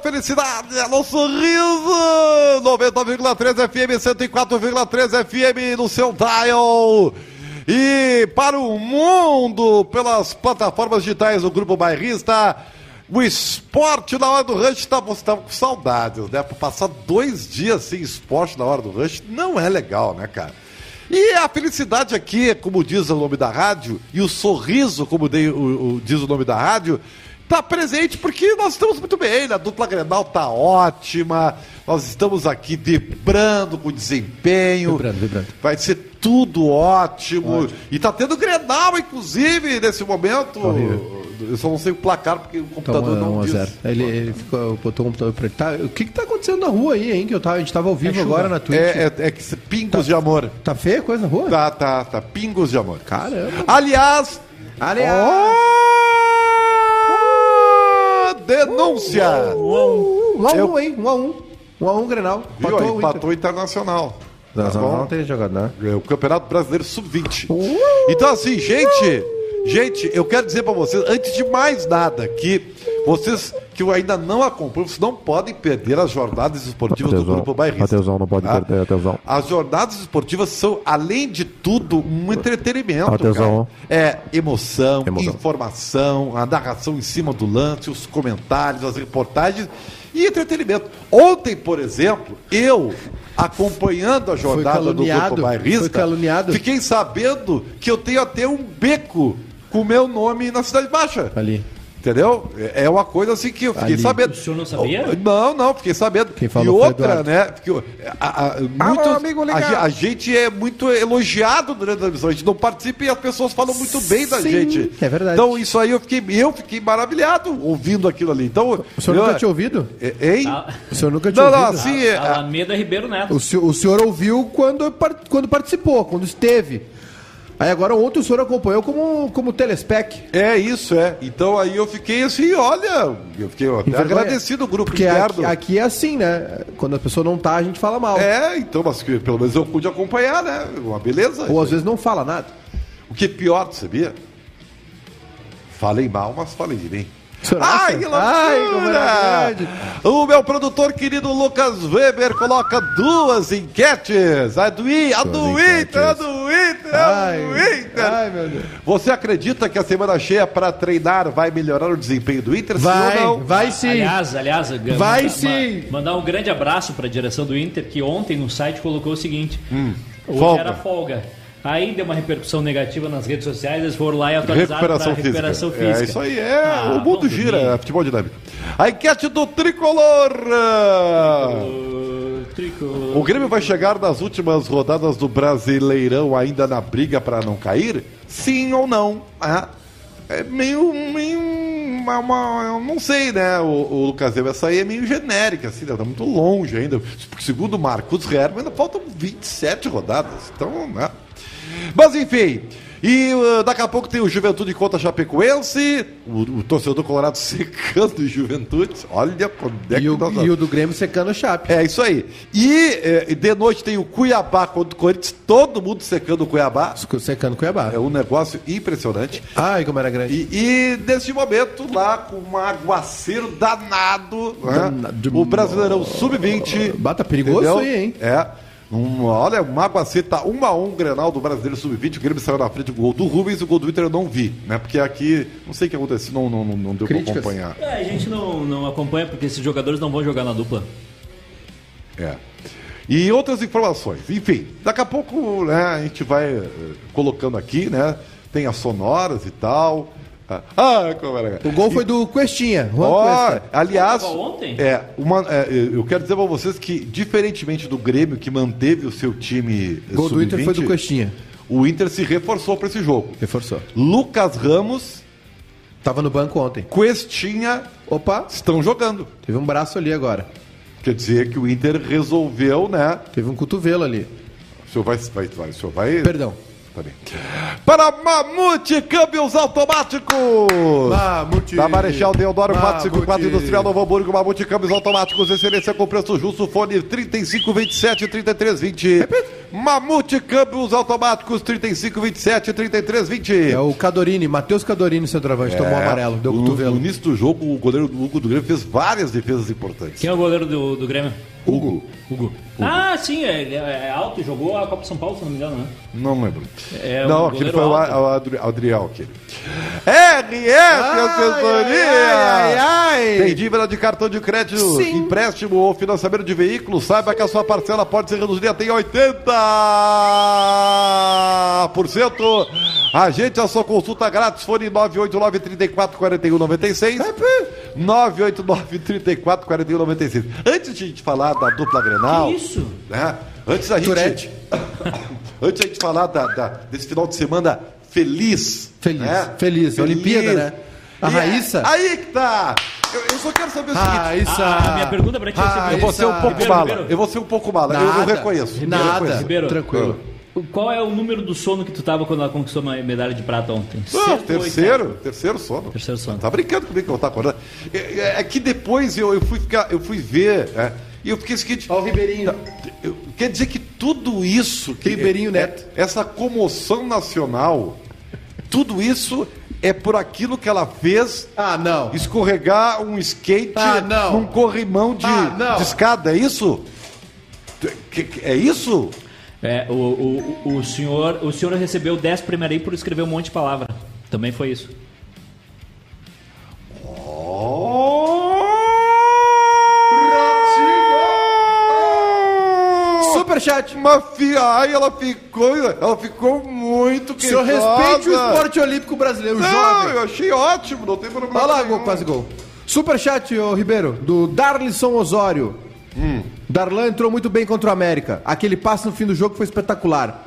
felicidade, alô sorriso! 90,3 FM, 104,3 FM no seu dial. E para o mundo, pelas plataformas digitais do Grupo Bairrista, o esporte na hora do rush, tá, você estava com saudades, né? Passar dois dias sem esporte na hora do rush não é legal, né, cara? E a felicidade aqui, como diz o nome da rádio, e o sorriso, como de, o, o, diz o nome da rádio, tá presente porque nós estamos muito bem, né? a dupla Grenal tá ótima, nós estamos aqui vibrando com desempenho. Vibrando, vibrando. Vai ser tudo ótimo. ótimo. E tá tendo Grenal, inclusive, nesse momento. Horrível. Eu só não sei o placar porque o computador Toma, não diz. Ele, ele ficou, botou o computador pra ele. Tá, o que que tá acontecendo na rua aí, hein? Que eu tava, a gente tava ao vivo é agora na Twitch. É, é, é que pingos tá, de amor. Tá feia a coisa na rua? Tá, tá, tá. Pingos de amor. Caramba. Aliás... Aliás... Oh, denúncia! Um a um, a hein? Um a um. Um a um, Grenal. Viu? Empatou, empatou Internacional. Tá não, não tem jogado, né? O Campeonato Brasileiro Sub-20. Uh! Então, assim, gente... Gente, eu quero dizer para vocês, antes de mais nada, que vocês que ainda não acompanham, vocês não podem perder as jornadas esportivas do Grupo Bairrista. Atenção, não pode tá? perder, atenção. As jornadas esportivas são, além de tudo, um entretenimento. Atenção. Cara. É emoção, emoção, informação, a narração em cima do lance, os comentários, as reportagens e entretenimento. Ontem, por exemplo, eu acompanhando a jornada do Grupo Bairrista, fiquei sabendo que eu tenho até um beco com o meu nome na Cidade Baixa. Ali. Entendeu? É uma coisa assim que eu fiquei Ali. sabendo. O senhor não sabia? Não, não, fiquei sabendo. Quem falou e outra, foi né? Porque a, a, muitos, ah, amigo, a, a, gente é muito elogiado durante a transmissão. A gente não participa e as pessoas falam muito bem da Sim, gente. É verdade. Então, isso aí eu fiquei, eu fiquei maravilhado ouvindo aquilo ali. Então, o senhor eu, nunca tinha ouvido? Hein? Ah, O senhor nunca tinha Não, não, ouvido? assim. é- Alameda Ribeiro Neto. O senhor, o senhor ouviu quando, quando participou, quando esteve. Aí agora ontem o senhor acompanhou como, como telespec. É isso, é. Então aí eu fiquei assim, olha, eu fiquei até agradecido o grupo Porque interno. aqui, aqui é assim, né? Quando a pessoa não tá, a gente fala mal. É, então, mas que pelo menos eu pude acompanhar, né? Uma beleza. Ou às vezes não fala nada. O que é pior, sabia? Falei mal, mas falei bem. O senhor Ai, que loucura! Ai, como era grande. o meu produtor querido Lucas Weber coloca duas enquetes. A do, I, a do. Inter, a do Inter, a Ai, do Inter. ai, meu Deus. Você acredita que a semana cheia para treinar vai melhorar o desempenho do Inter? Vai, sim ou não? vai sim. Aliás, aliás, Vai manda- sim. ma- Mandar um grande abraço para a direção do Inter, que ontem no site colocou o seguinte: hoje folga. era folga. Aí deu uma repercussão negativa nas redes sociais, eles foram lá e atualizaram para Recuperação, recuperação física. física. É, isso aí é. Ah, o mundo gira, dormir. é futebol dinâmico. A enquete do tricolor. Ô, tricolor. O Grêmio vai chegar nas últimas rodadas do Brasileirão ainda na briga para não cair? Sim ou não? Ah, é meio. meio uma, uma- eu não sei, né? O, o Lucas Weber, essa aí é meio genérica, assim, né? tá muito longe ainda. Porque segundo o Marcos Herman, ainda faltam 27 rodadas. Então, né? Mas enfim. E uh, daqui a pouco tem o Juventude contra Chapecoense, o, o torcedor colorado secando o Juventude. Olha quando é que E o, nós e o do Grêmio secando o chape. é isso aí. E eh, de noite tem o Cuiabá contra o Corinthians, todo mundo secando o Cuiabá. Secando Cuiabá. É um negócio impressionante. Ai, como era grande. E, e nesse momento, lá com um aguaceiro danado, né? Danado. o Brasileirão Sub-20. Bata perigoso entendeu? aí, hein? É. Um, olha, um aguaceiro tá 1 a 1 Grenal do Brasileiro Sub-20. O Grêmio saiu na frente do gol do Rubens e o gol do Inter eu não vi, né? Porque aqui, não sei o que aconteceu, não, não, não, não deu Críticas. pra acompanhar. É, a gente não, não acompanha porque esses jogadores não vão jogar na dupla. É. E outras informações. Enfim, daqui a pouco né, a gente vai eh, colocando aqui, né? Tem as sonoras e tal. Ah, como era. O gol foi do Questinha. Juan Ó, Cuesta. aliás, ontem? é, uma, é, eu quero dizer para vocês que, diferentemente do Grêmio, que manteve o seu time Gol do Inter foi do sub-20, Questinha. o Inter se reforçou para esse jogo. Reforçou. Lucas Ramos, Tava no banco ontem. Questinha Opa, estão jogando. teve um braço ali agora. Quer dizer que o Inter resolveu, né? Teve um cotovelo ali. O senhor vai. vai, vai o senhor vai Perdão. Também. Para Mamute Câmbios Automáticos. Mamute. Da Marechal Deodoro Mamute. 454 Industrial Novo Hamburgo, Mamute Câmbios Automáticos, excelência com preço justo, fone 3527 3320. Mamute Câmbios Automáticos 3527 3320. É o Cadorini, Matheus Cadorini, centroavante, tomou É, amarelo, deu no, cotovelo. no início do jogo, o goleiro do Hugo do Grêmio fez várias defesas importantes. Quem é o goleiro do, do Grêmio? Hugo. Hugo. Hugo. Ah, sim, ele é, alto e jogou a Copa São Paulo, se não me engano, né? Não lembro. É, não, aquele foi o Adri Adriel, aquele. RS ai, Assessoria! Ai, ai, Tem dívida de cartão de crédito, sim. empréstimo ou financiamento de veículo, Saiba que a sua parcela pode ser reduzida até 80%. A gente, a sua consulta grátis, fone 989-344196. 989-344196. Antes de a gente falar da dupla Grenal. Isso. Né? Antes da gente. antes da gente falar da, da, desse final de semana feliz. Feliz. Né? Feliz. feliz. Olimpíada, né? A e é Raíssa? Aí que tá! Eu, eu, só quero saber o seguinte. Raíssa. A, minha pergunta pra ti é ah, Eu vou ser um pouco Ribeiro, mala. Ribeiro. Eu vou ser um pouco mala. Nada, eu, eu reconheço. Nada. Eu reconheço. Ribeiro. Tranquilo. Qual é o número do sono que tu tava quando ela conquistou uma medalha de prata ontem? Ah, Sexto ou terceiro, terceiro sono. Terceiro sono. Tá brincando comigo que eu estar acordando. É, é- é que depois eu, eu fui ficar, eu fui ver, é, e eu fiquei o seguinte. Ó o Ribeirinho. eu- quer dizer que tudo isso. Que Ribeirinho é- Neto. é- essa comoção nacional, tudo isso é por aquilo que ela fez Ah, não. escorregar um skate Ah, não. num corrimão de, Ah, não. de escada, é isso? É isso? É, o, o, o, senhor, o senhor recebeu 10 primeiro aí por escrever um monte de palavra. Também foi isso. Superchat. Uma fia, ai, ela ficou, ela ficou muito O senhor queixosa. respeite o esporte olímpico brasileiro, Não, jovem. eu achei ótimo, não tem problema. Olha lá, gol, quase gol. Superchat, ô Ribeiro, do Darlisson Osório. Darlan entrou muito bem contra o América. Aquele passe no fim do jogo foi espetacular.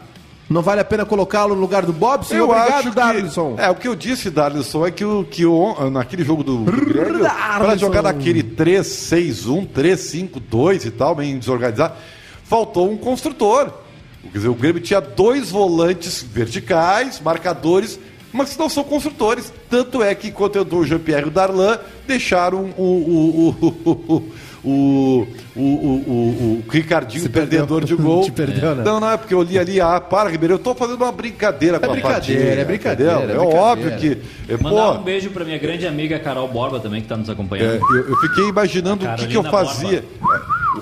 Não vale a pena colocá-lo no lugar do Bob? Sim, Eu obrigado, acho que, Darlisson. É, o que eu disse, Darlisson, é que, o, que o, naquele jogo do, do Grêmio, para jogar naquele 3-6-1, 3-5-2 e tal, bem desorganizado, faltou um construtor. Quer dizer, o Grêmio tinha dois volantes verticais, marcadores, mas não são construtores. Tanto é que quando entrou o Jean-Pierre e o Darlan, deixaram o, o, o, o, o, o, o, o Ricardinho, Se perdeu. perdedor de gol. Te perdeu, né? Não, não, é porque eu li ali, ah, para, Ribeiro, eu tô fazendo uma brincadeira com a brincadeira, é brincadeira, entendeu? é É, brincadeira. óbvio que. é, Mandar pô, um beijo pra minha grande amiga Carol Borba também, que tá nos é, acompanhando. eu, eu fiquei imaginando o que, que eu fazia. é?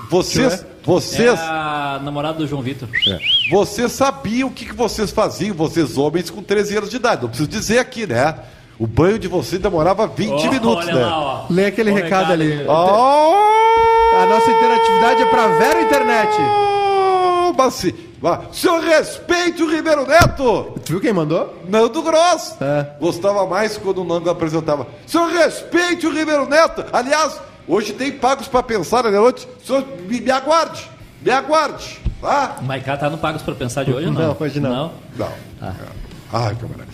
Vocês, É vocês, a namorada do João Vitor. é, vocês sabiam o que, que vocês faziam, vocês homens com 13 anos de idade. Não preciso dizer aqui, né? O banho de vocês demorava 20 Ó, minutos, olha né? lá, ó. Lê aquele O recado ali. Oh! A nossa interatividade é pra Vero Internet. Mas se, ah, senhor respeite o Ribeiro Neto! Tu viu quem mandou? Nando Gross. É. Gostava mais quando o Nando apresentava. Senhor, respeite o Ribeiro Neto. Aliás, hoje tem pagos para pensar na noite. Senhor, me, me aguarde. Me aguarde. Tá? O Maiká tá no Pagos pra Pensar de hoje não? Não, hoje não. Não. Ai, camarada.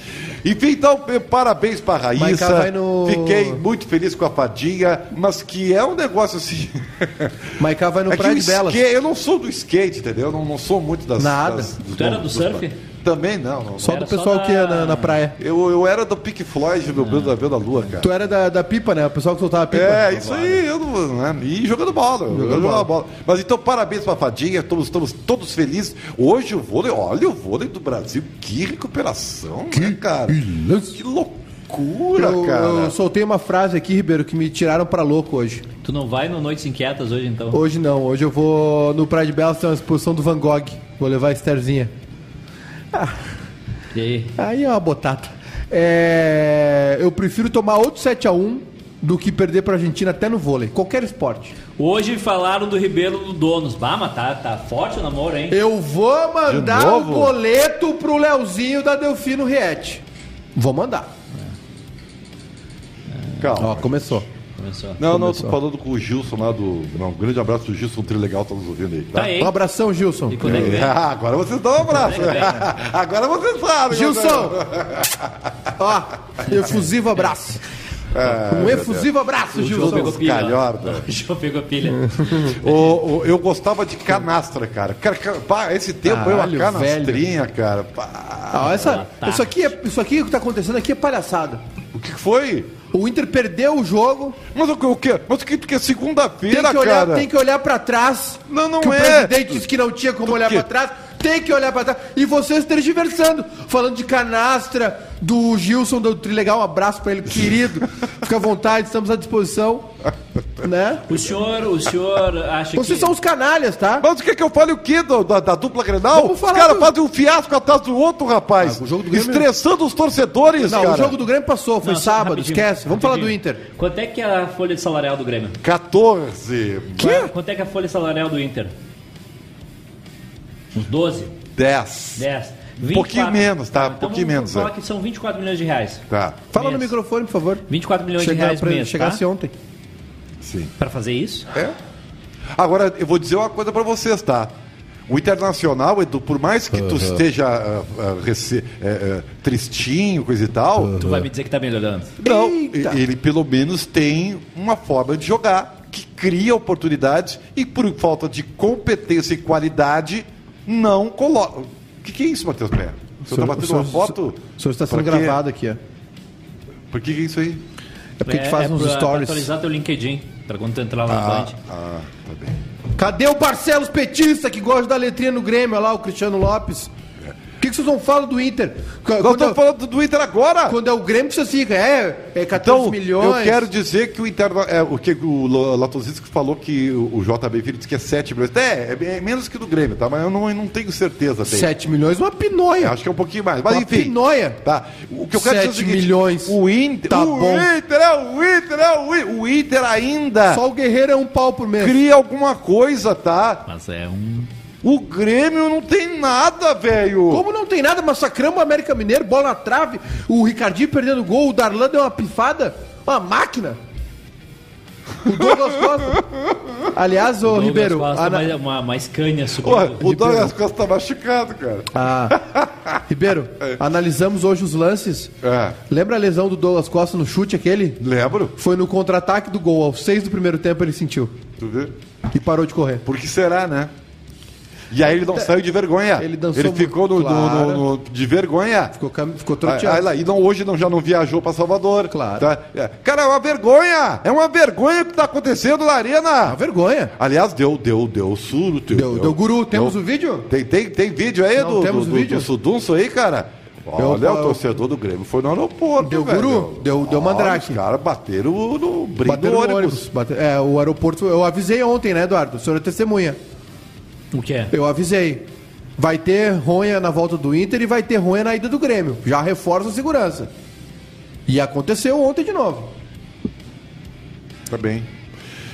Enfim, então, parabéns pra Raíssa. Maiká vai no- Fiquei muito feliz com a Fadinha, mas que é um negócio assim. Maiká vai no é que Praia o de Belas. skate, eu não sou do skate, entendeu? Eu não, não sou muito das. Nada. das- dos Tu era do surf? Também não. não. Só Era do só pessoal da- que ia na, na praia. Eu, eu era do Pink Floyd, meu Deus da Venda Lua, cara. Tu era da, da pipa, né? O pessoal que soltava pipa. É, isso aí, eu não, né? E jogando bola, jogando bola. bola. Mas então, parabéns pra Fadinha, estamos, estamos todos felizes. Hoje o vôlei, olha o vôlei do Brasil, que recuperação, né, cara? Que loucura, Eu, cara. eu soltei uma frase aqui, Ribeiro, que me tiraram pra louco hoje. Tu não vai no Noites Inquietas hoje, então? Hoje não, hoje eu vou no Praia de Belas, tem uma exposição do Van Gogh. Vou levar a Estherzinha. E aí? Aí é uma botata. É, eu prefiro tomar outro 7x1 do que perder pra Argentina até no vôlei. Qualquer esporte. Hoje falaram do Ribeiro do Donos. Bah, mas tá, tá forte o namoro, hein? Eu vou mandar o novo? boleto pro Leozinho da Delfino Riete. Vou mandar. Calma. Ó, começou. Começou. não, não, começou. tô falando com o Gilson lá do. Não, um grande abraço pro Gilson Trilegal, tá nos ouvindo aí. Tá aí. Um abração, Gilson. E quando é que vem? Ah, agora vocês dão um abraço. Vem. agora vocês sabem. Gilson! Ó, efusivo abraço. Ah, um efusivo abraço, pegou Gilson. pilha. calhorda. O João pegou pilha. O- o- eu gostava de canastra, cara. Cara, cara, pá, esse tempo Caralho, eu uma canastrinha, cara. Pá. Ah, essa, Ah, tá. isso, aqui é, isso aqui que tá acontecendo aqui é palhaçada. O que foi? O Inter perdeu o jogo, Mas o que? O que? Mas o que? Porque é segunda-feira, cara. tem que olhar pra trás. Não, não que é. O presidente disse que não tinha como olhar pra trás. Tem que olhar pra trás. E vocês tergiversando. Falando de canastra, do Gilson do Trilegal. Um abraço pra ele, querido. Fica à vontade, estamos à disposição. Né? O senhor, o senhor acha Vocês que... são os canalhas, tá? Mas o que que eu fale o quê do- da, da dupla Grenal? Os caras do- fazem um fiasco atrás do outro, rapaz. Ah, o jogo do Grêmio- Estressando os torcedores, Não, cara. o jogo do Grêmio passou, foi Não, sábado, rapidinho, esquece. Vamos falar do rapidinho. Inter. Quanto é que é a folha de salarial do Grêmio? 14, Quê? Quanto é que é a folha salarial do Inter? Uns 12? 10. 10? Um pouquinho menos, tá? Um Então pouquinho menos, falar é. que são 24 milhões de reais. Tá, Fala no Mês. microfone, por favor. 24 milhões de Chega, reais pra, mês, chegasse tá? ontem. sim. Pra fazer isso? É. Agora, eu vou dizer uma coisa pra vocês, tá? O Internacional, Edu, por mais que tu esteja ah, ah, rece- eh, tristinho, coisa e tal, Tu vai me dizer que tá melhorando. não, Eita. ele pelo menos tem uma forma de jogar que cria oportunidades e por falta de competência e qualidade não coloca. O que, que é isso, Matheus Pé? O senhor tá batendo uma foto? O senhor está sendo Pra gravado aqui, ó. Por que, que é isso aí? É porque a gente faz uns pra, Pra stories. atualizar teu LinkedIn, pra quando tu entrar lá na Ah, Band. ah, tá bem. Cadê o Barcelos Petista que gosta da letrinha no Grêmio? Olha lá, o Cristiano Lopes. O que, que vocês não falam do Inter? Qu- Nós Quando, estamos falando do Inter agora! quando é o Grêmio, você fica, é, é 14 Então, milhões. eu quero dizer que o Interno, é, o que o Latosisco falou que o, o JB Filho disse que é 7 milhões. É, é, é menos que do Grêmio, tá? Mas eu não, eu não tenho certeza. Tem. 7 milhões, uma pinóia. Acho que é um pouquinho mais. Mas Uma enfim. pinóia. Tá. O que eu quero dizer é o Sete seguinte, milhões. O Inter, Tá o bom. Inter é o Inter, é o Inter. O Inter ainda Só o Guerreiro é um pau por mês. cria alguma coisa, tá? Mas é um. O Grêmio não tem nada, velho. Como não tem nada, massacramos o América Mineiro, bola na trave, o Ricardinho perdendo gol, o Darlan deu uma pifada, uma máquina. O Douglas Costa. Aliás, ô Douglas Ribeiro. Costa, ana- mais, uma, uma Scania Pô, subindo. o Douglas Costa tá machucado, cara. Ah, Ribeiro, analisamos hoje os lances. É. Lembra a lesão do Douglas Costa no chute aquele? Lembro? Foi no contra-ataque do gol, aos seis do primeiro tempo ele sentiu. Tu vê? E parou de correr. Por que será, né? E aí ele não saiu de vergonha. Ele dançou ficou no, muito, no- no- claro. no- de vergonha. Ficou, ficou Aí, troteado. aí lá, e não, hoje não, já não viajou pra Salvador. Claro. tá? É. Cara, é uma vergonha! É uma vergonha o que tá acontecendo na arena! Uma vergonha. Aliás, deu, deu, deu suro. Deu, deu guru. Temos o vídeo? Tem, tem, tem vídeo aí Não, do, temos do, vídeo? do Sudunço aí, cara? Eu- Olha, eu- o torcedor do Grêmio foi no aeroporto, Deu velho. guru? Deu- deu mandrake. Os caras bateram no brinco Bateram do no ônibus. ônibus. Bate- É, o aeroporto. Eu avisei ontem, né, Eduardo? O senhor é testemunha. O que é? Eu avisei. Vai ter ronha na volta do Inter e vai ter ronha na ida do Grêmio. Já reforça a segurança. E aconteceu ontem de novo. Tá bem.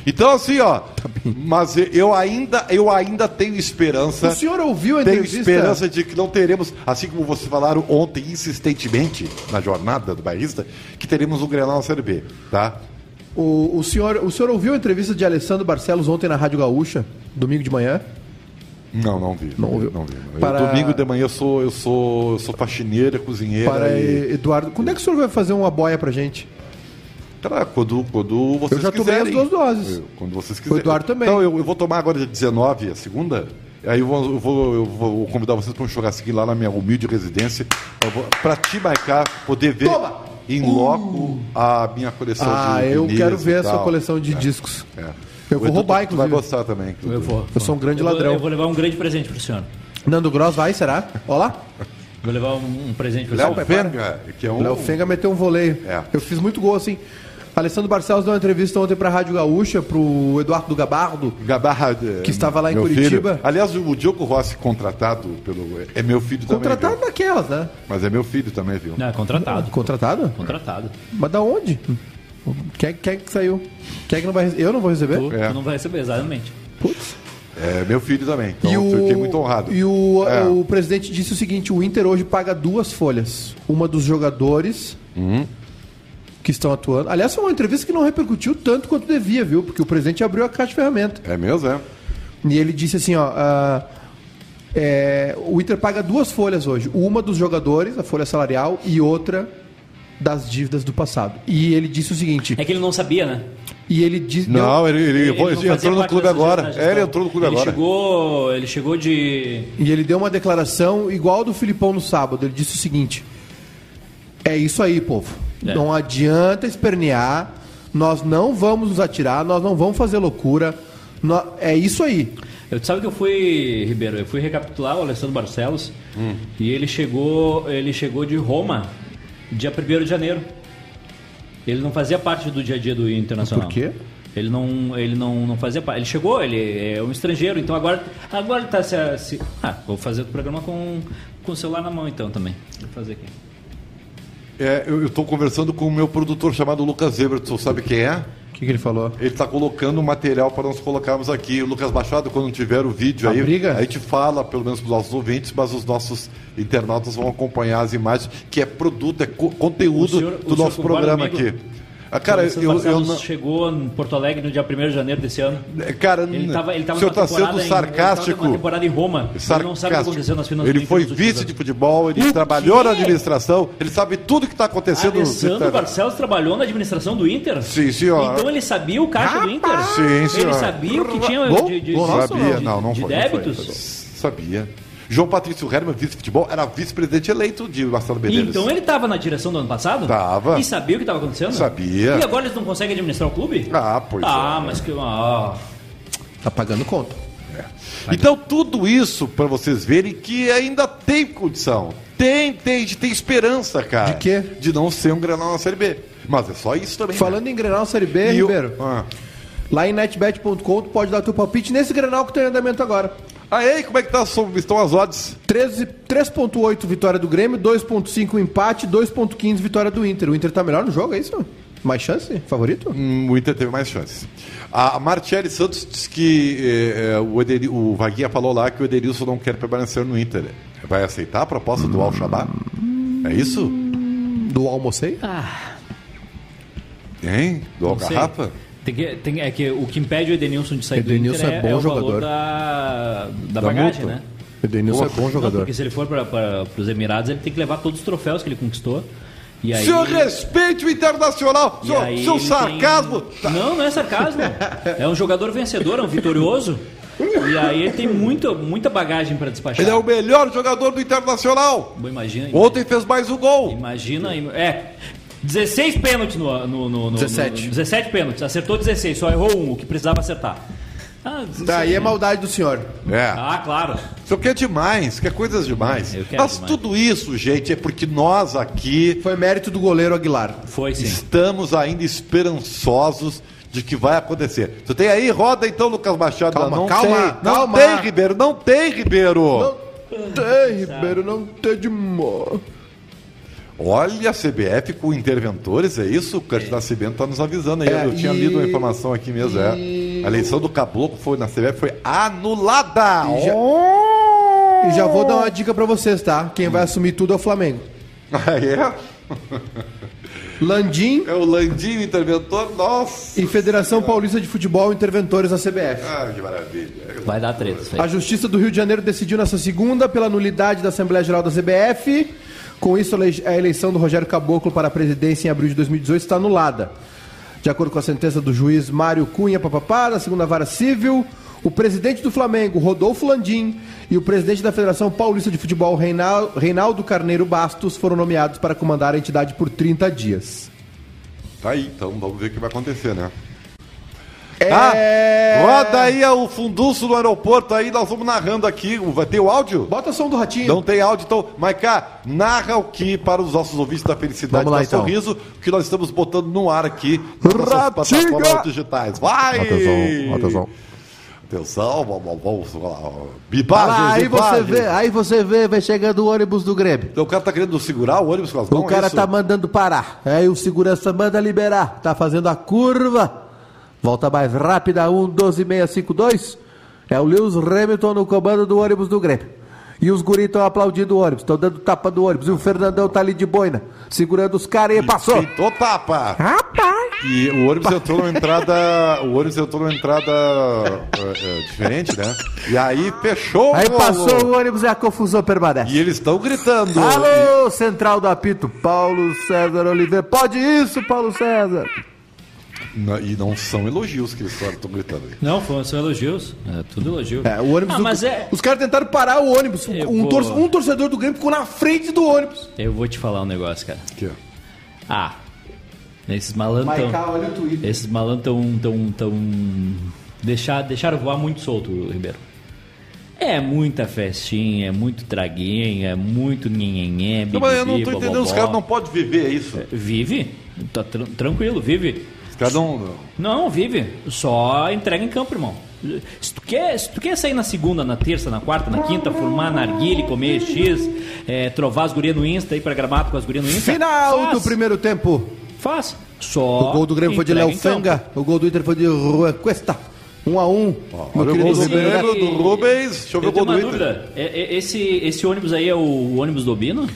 Então, assim, ó. mas eu ainda, eu ainda tenho esperança. O senhor ouviu a Tenho entrevista? esperança de que não teremos, assim como vocês falaram ontem insistentemente na jornada do bairrista, que teremos um Grenal na Série B, tá? O, o, senhor, o senhor ouviu a entrevista de Alessandro Barcelos ontem na Rádio Gaúcha, domingo de manhã? Não, não vi. Não ouviu. Não vi. Eu, Para- Domingo de manhã eu sou, eu sou, eu sou faxineira, cozinheira. Para e... Eduardo. Quando é que o senhor vai fazer uma boia pra gente? Cara, quando, quando vocês já tomei quiserem. as duas doses. Eu- Quando vocês O quiserem. Eduardo também. Então, eu, eu vou tomar agora dia 19, a segunda. Aí eu vou, eu vou, eu vou convidar vocês para um churrasquinho lá na minha humilde residência. Eu Pra te marcar, poder ver Toma! em loco a minha coleção Ah, de eu vinis quero ver a sua coleção de discos. É. Eu O vou roubar, tu vai inclusive. gostar também. Eu vou. Eu sou um grande eu vou- ladrão. eu vou levar um grande presente pro senhor. Nando Gross vai, será? Olha lá. Vou levar um, um presente pro Léo senhor. Fenga, que é um... Léo Fenga meteu um voleio. É. Eu fiz muito gol assim. Alessandro Barcelos deu uma entrevista ontem pra Rádio Gaúcha, pro Eduardo do Gabardo. Gabarra, Que estava lá em Curitiba. filho. Aliás, o Diogo Rossi contratado pelo. É meu filho também. Contratado viu? naquelas, né? Mas é meu filho também, viu? Não, é contratado. Contratado? Contratado. Mas da onde? Quem, quem é que saiu? Quem é que não vai Eu não vou receber? Tu, É. tu não vai receber, exatamente. Putz. É meu filho também. Então E eu o, fiquei muito honrado. E o, É. o presidente disse o seguinte: o Inter hoje paga duas folhas. Uma dos jogadores Uhum. que estão atuando. Aliás, foi uma entrevista que não repercutiu tanto quanto devia, viu? Porque o presidente abriu a caixa de ferramenta. É mesmo, é? E ele disse assim: ó. ah, é, o Inter paga duas folhas hoje. Uma dos jogadores, a folha salarial, e outra das dívidas do passado. E ele disse o seguinte, É que ele não sabia, né? e ele disse... Não, ele, ele, Ele não fazia entrou no clube agora. gestão. É, ele entrou no clube ele agora. Chegou, ele chegou de. E ele deu uma declaração igual do Filipão no sábado. Ele disse o seguinte: É isso aí, povo. É. Não adianta espernear. Nós não vamos nos atirar, nós não vamos fazer loucura. nó- É isso aí. Eu sabe que eu fui, Ribeiro, eu fui recapitular o Alessandro Barcelos Hum. e ele chegou, ele chegou de Roma dia 1 de janeiro. Ele não fazia parte do dia a dia do Internacional. Por quê? Ele não, ele não, não fazia parte. Ele chegou, ele é um estrangeiro, então agora, agora ele tá se, se- Ah, vou fazer o programa com, com o celular na mão então também. Vou fazer aqui. É, eu estou conversando com o meu produtor chamado Lucas Eberton, sabe quem é? O que, que ele falou? Ele está colocando material para nós colocarmos aqui. O Lucas Machado, quando tiver o vídeo A aí, briga? a gente fala, pelo menos para os nossos ouvintes, mas os nossos internautas vão acompanhar as imagens, que é produto, é co- conteúdo senhor- do nosso programa comigo? aqui. Ah, cara, o eu, eu não. chegou em Porto Alegre no dia 1 de janeiro desse ano. É, Cara, Ele tava, ele tava o senhor está sendo em- ele sarcástico. numa temporada em Roma. Ele não sabe o que sarcástico. aconteceu nas finanças Ele foi vice de futebol, ele O trabalhou na quê? administração, ele sabe tudo que está acontecendo Alessandro Barcelos trabalhou na administração do Inter? Sim, senhor. Então ele sabia o caixa do Inter? Sim, senhor. Ele sabia o que tinha Gol? de, de, nosso Sabia, de, não, não de foi. não foi. débitos? Sabia. João Patrício Herman, vice-futebol, era vice-presidente eleito de Marcelo Medeiros. Então ele estava na direção do ano passado? Tava. E sabia o que estava acontecendo? Sabia. E agora eles não conseguem administrar o clube? Ah, pois Ah, é. mas que. Ah, Tá pagando conta. Então, tudo isso para vocês verem que ainda tem condição. Tem, tem, a gente tem esperança, cara. De quê? De não ser um Grenal na Série B. Mas é só isso também. Falando em Grenal Série B, né? E Ribeiro, Ah. Lá em netbet.com tu pode dar teu palpite nesse Grenal que tem em andamento agora. Aí, como é que tá, estão as odds? 13 3.8 vitória do Grêmio, 2.5 empate, 2.15 vitória do Inter. O Inter tá melhor no jogo, é isso? Mais chance? Favorito? Hum, o Inter teve mais chances. A Martiele Santos disse que eh, eh, o, Ederi- o Vaguinha falou lá que o Edenilson não quer permanecer no Inter. Vai aceitar a proposta do Al-Shabaab? É isso? Do Almocei? Hein? Do. Algarrafa? Tem que, tem, é que o que impede o Edenilson de sair Edenilson do Inter é é, bom é o jogador. valor da, da, Da bagagem, multa. né? Edenilson é bom Não, jogador. porque se ele for para os Emirados, ele tem que levar todos os troféus que ele conquistou. E aí, Senhor, respeite o Internacional! e Seu, aí seu sarcasmo! tem- Não, não é sarcasmo. É um jogador vencedor, é um vitorioso. E aí ele tem muita, muita bagagem para despachar. Ele é o melhor jogador do Internacional! Bom, Imagina, Ontem fez mais um gol! imagina. É. 16 pênaltis no, no, no, no 17. no- 17 pênaltis. Acertou 16, só errou um, o que precisava acertar. Ah, Daí é maldade do senhor. É. Ah, claro. Isso aqui é demais, quer coisas demais. Eu quero Mas demais. tudo isso, gente, é porque nós aqui Foi mérito do goleiro Aguilar. Foi sim. estamos ainda esperançosos de que vai acontecer. Tu tem aí? Roda então, Lucas Machado. Calma, não calma, tem, não calma. tem, Ribeiro, não tem, Ribeiro. Não tem, Ribeiro, não tem demais. Olha a CBF com interventores, é isso? O Cante Nascimento está nos avisando aí. É, Eu tinha e- lido uma informação aqui mesmo, e- é. A eleição do Caboclo foi na CBF foi anulada. E já- Oh! E já vou dar uma dica pra vocês, tá? Quem vai assumir tudo é o Flamengo. Ah, é? Landim É o Landinho interventor? Nossa! e Federação Paulista de Futebol interventores da CBF. Ah, que maravilha. Vai dar treta. A Justiça do Rio de Janeiro decidiu nessa segunda pela nulidade da Assembleia Geral da CBF. Com isso, a ele- a eleição do Rogério Caboclo para a presidência em abril de 2018 está anulada. De acordo com a sentença do juiz Mário Cunha Papapá, da segunda vara civil, o presidente do Flamengo, Rodolfo Landim, e o presidente da Federação Paulista de Futebol, Reinal- Reinaldo Carneiro Bastos, foram nomeados para comandar a entidade por 30 dias. Tá aí, então vamos ver o que vai acontecer, né? É... Ah, roda aí o fundulço no aeroporto aí, nós vamos narrando aqui. Vai ter o áudio? Bota som do ratinho. Não tem áudio, então, Maiká, narra o que para os nossos ouvintes da felicidade da então. sorriso, que nós estamos botando no ar aqui nas plataformas digitais. Vai! Atenção, atenção. Atenção, vamos, vamos, vamos Bibagens, lá, aí você vê, aí você vê, vai chegando o ônibus do Grêmio. Então, o cara tá querendo segurar o ônibus com as mãos, O cara é tá mandando parar. Aí o segurança manda liberar. Tá fazendo a curva. Volta mais rápida, 1, 12, 652. É o Lewis Hamilton no comando do ônibus do Grêmio. E os guris estão aplaudindo o ônibus, estão dando tapa do ônibus. E o Fernandão tá ali de boina, segurando os caras e passou. Pintou tapa. Rapaz! E o ônibus entrou numa entrada. O ônibus entrou numa entrada é, é, diferente, né? E aí fechou Aí o- passou o ônibus e a confusão permanece. E eles estão gritando. Alô, central do apito, Paulo César Oliveira. Pode isso, Paulo César. E, não- e não são elogios que eles estão gritando aí. Não, foram só elogios. É tudo elogio. É, o ônibus. Ah, do- mas é. Os caras tentaram parar o ônibus. Eu Um, vou- tor- um torcedor do Grêmio ficou na frente do ônibus. Eu vou te falar um negócio, cara. Aqui, ó. Ah, esses malandros tão, Maiká, olha o Twitter. esses malandros tão, tão, tão deixar, deixaram voar muito solto, Ribeiro. É muita festinha, é muito traguinho, é muito nhenhenhé, mas eu não tô entendendo, os caras não podem viver isso. Vive, tá tran- tranquilo, vive. Os caras não. Não, vive. Só entrega em campo, irmão. Se tu, quer, se tu quer sair na segunda, na terça, na quarta, na quinta, fumar narguile, comer X, é, trovar as gurias no Insta, ir pra gramado com as gurias no Insta. Final faz, do primeiro tempo. Faz. Só O gol do Grêmio foi de Léo campo. Fanga. O gol do Inter foi de Rua Cuesta. Um a um. Olha o gol do Ribeiro Rubens. Deixa eu ver o gol tenho do uma Inter. dúvida. É- é- esse, esse ônibus aí é o ônibus do Bino?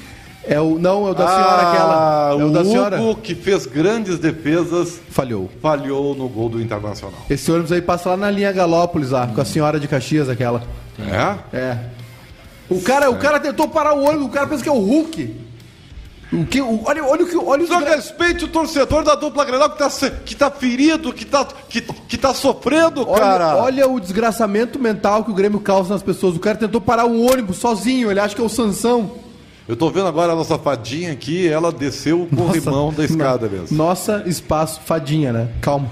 É o, não, é o da senhora aquela. É o da Ah, o senhora. Hugo, que fez grandes defesas, Falhou. falhou no gol do Internacional. Esse ônibus aí passa lá na linha Galópolis, lá, com a senhora de Caxias, aquela. É? É. O cara, o cara tentou parar o ônibus, o cara pensa que é o Hulk. O que, o, olha, olha o que. Olha os Só gra- respeite o torcedor da dupla Grenal que tá, se- que tá ferido, que tá, que, que tá sofrendo, olha, cara. olha o desgraçamento mental que o Grêmio causa nas pessoas. O cara tentou parar um ônibus sozinho, ele acha que é o Sansão. Eu tô vendo agora a nossa fadinha aqui, ela desceu o corrimão da escada mesmo. Nossa, espaço, fadinha, né? Calma.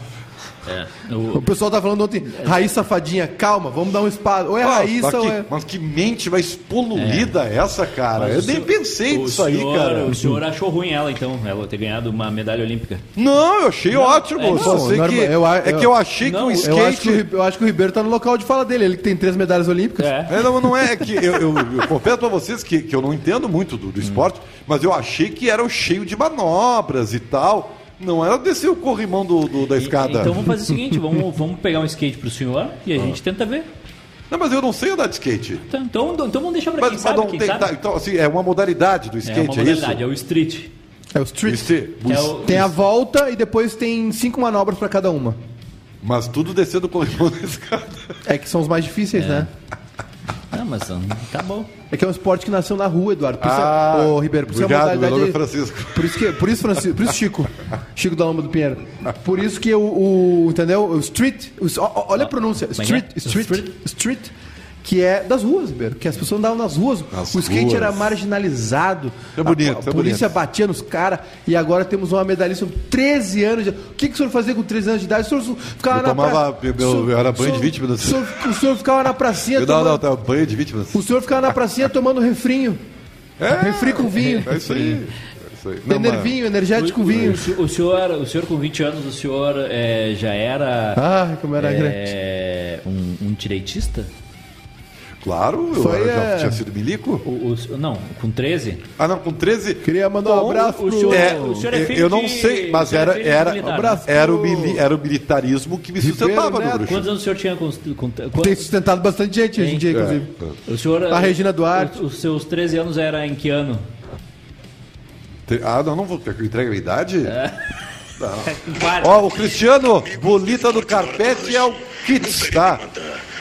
É. O pessoal tá falando ontem, Raíssa Fadinha, calma, vamos dar um espaço. Ou é Ah, Raíssa tá ou que- é. Mas que mente mais poluída é. essa, cara? Mas Eu nem pensei nisso aí, cara. O senhor achou ruim ela, então, ela ter ganhado uma medalha olímpica. Não, eu achei ótimo. é, só não, sei norma- que, eu é eu- que eu achei não, que o Eu acho que, o, skate. Eu acho que o Ribeiro tá no local de fala dele, ele que tem três medalhas olímpicas. É. É, não, não é, é que eu, eu- eu confesso pra vocês que, que eu não entendo muito do, do esporte, mas eu achei que era o cheio de manobras e tal. Não era descer o corrimão do, do- da E- escada. Então vamos fazer o seguinte, vamos, vamos pegar um skate pro senhor e a gente tenta ver. Não, mas eu não sei andar de skate. Então, então, então vamos deixar pra Mas, quem mas sabe, não quem tem. sabe. tá, então, assim, é uma modalidade do É skate, uma é, modalidade, isso? é o street. É o street. É o- Tem a volta e depois tem cinco manobras pra cada uma. Mas tudo descendo o corrimão da escada. É que são os mais difíceis, né? Ah, mas hum, tá bom. É que é um esporte que nasceu na rua, Eduardo. Por isso, Ah, é, ô, Ribeiro, por isso é meu nome é modalidade. Francisco. Por isso que, por isso Francisco, por isso Chico, Chico da Lama do Pinheiro. Por isso que o, o entendeu? O street, o- olha a pronúncia, é street, street, Street? Que é das ruas, Ribeiro, que as pessoas andavam nas ruas. Nas o skate ruas. era marginalizado. É bonito, a, a é polícia bonito. batia nos caras e agora temos uma medalhista com 13 anos. De... O que, que o senhor fazia com 13 anos de idade? O senhor ficava Eu na tomava- pra- eu- eu- o senhor- eu era banho de senhor- 20 minutos. O senhor, o senhor ficava na pracinha Não, tomando- não, tá banho de vítimas. o senhor ficava na pracinha tomando refrinho. Refri com vinho. É isso aí. É isso aí. Não, Tener mas- vinho, energético O, vinho. o, senhor- o senhor, o senhor com 20 anos, o senhor é, já era Ah, como era grande. é, um, um direitista? Claro, eu Foi, já é. tinha sido milico. O, o- não, com 13? Ah, não, com 13. Queria mandar um Bom, abraço o pro... senhor- É, o senhor é eu- filho eu não sei, mas é era, era, militar, Abraço era, o mili- era o militarismo que me Ribeiro sustentava no bruxo. Quantos anos o senhor tinha com, com, com- Tem sustentado bastante gente hoje em dia, inclusive. o senhor, A Regina Duarte. Os, seus 13 anos era em que ano? Ah, não, não vou. Eu entregue a idade? É. Ó, o Cristiano, bolita do carpete é o Kits, tá?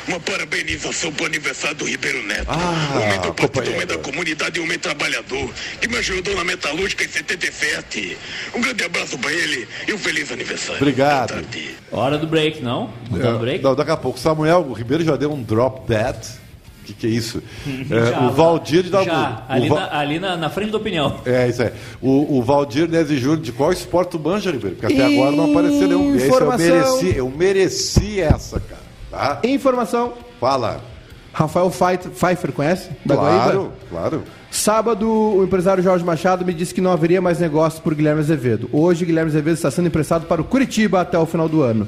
Uma parabenização pro aniversário do Ribeiro Neto. Ah, homem do partido, homem da comunidade e homem trabalhador, que me ajudou na metalúrgica em 77. Um grande abraço pra ele e um feliz aniversário. Obrigado. Hora do break, não? Não tá É, break? não, daqui a pouco. Samuel, o Ribeiro já deu um drop dead. O que, que é isso? É, Já, o Valdir dá já, o ali, Va- na, ali na, na frente da opinião. É, isso aí. O, o Valdir Nese Júnior, de qual esporte tu manja, Ribeiro? Porque até agora não apareceu nenhum. Esse eu Informação. mereci, eu mereci essa, cara. Tá? Informação. Fala. Rafael Pfeiffer, conhece? Da Guaíba? Claro, claro. Sábado, o empresário Jorge Machado me disse que não haveria mais negócios por Guilherme Azevedo. Hoje, Guilherme Azevedo está sendo emprestado para o Curitiba até o final do ano.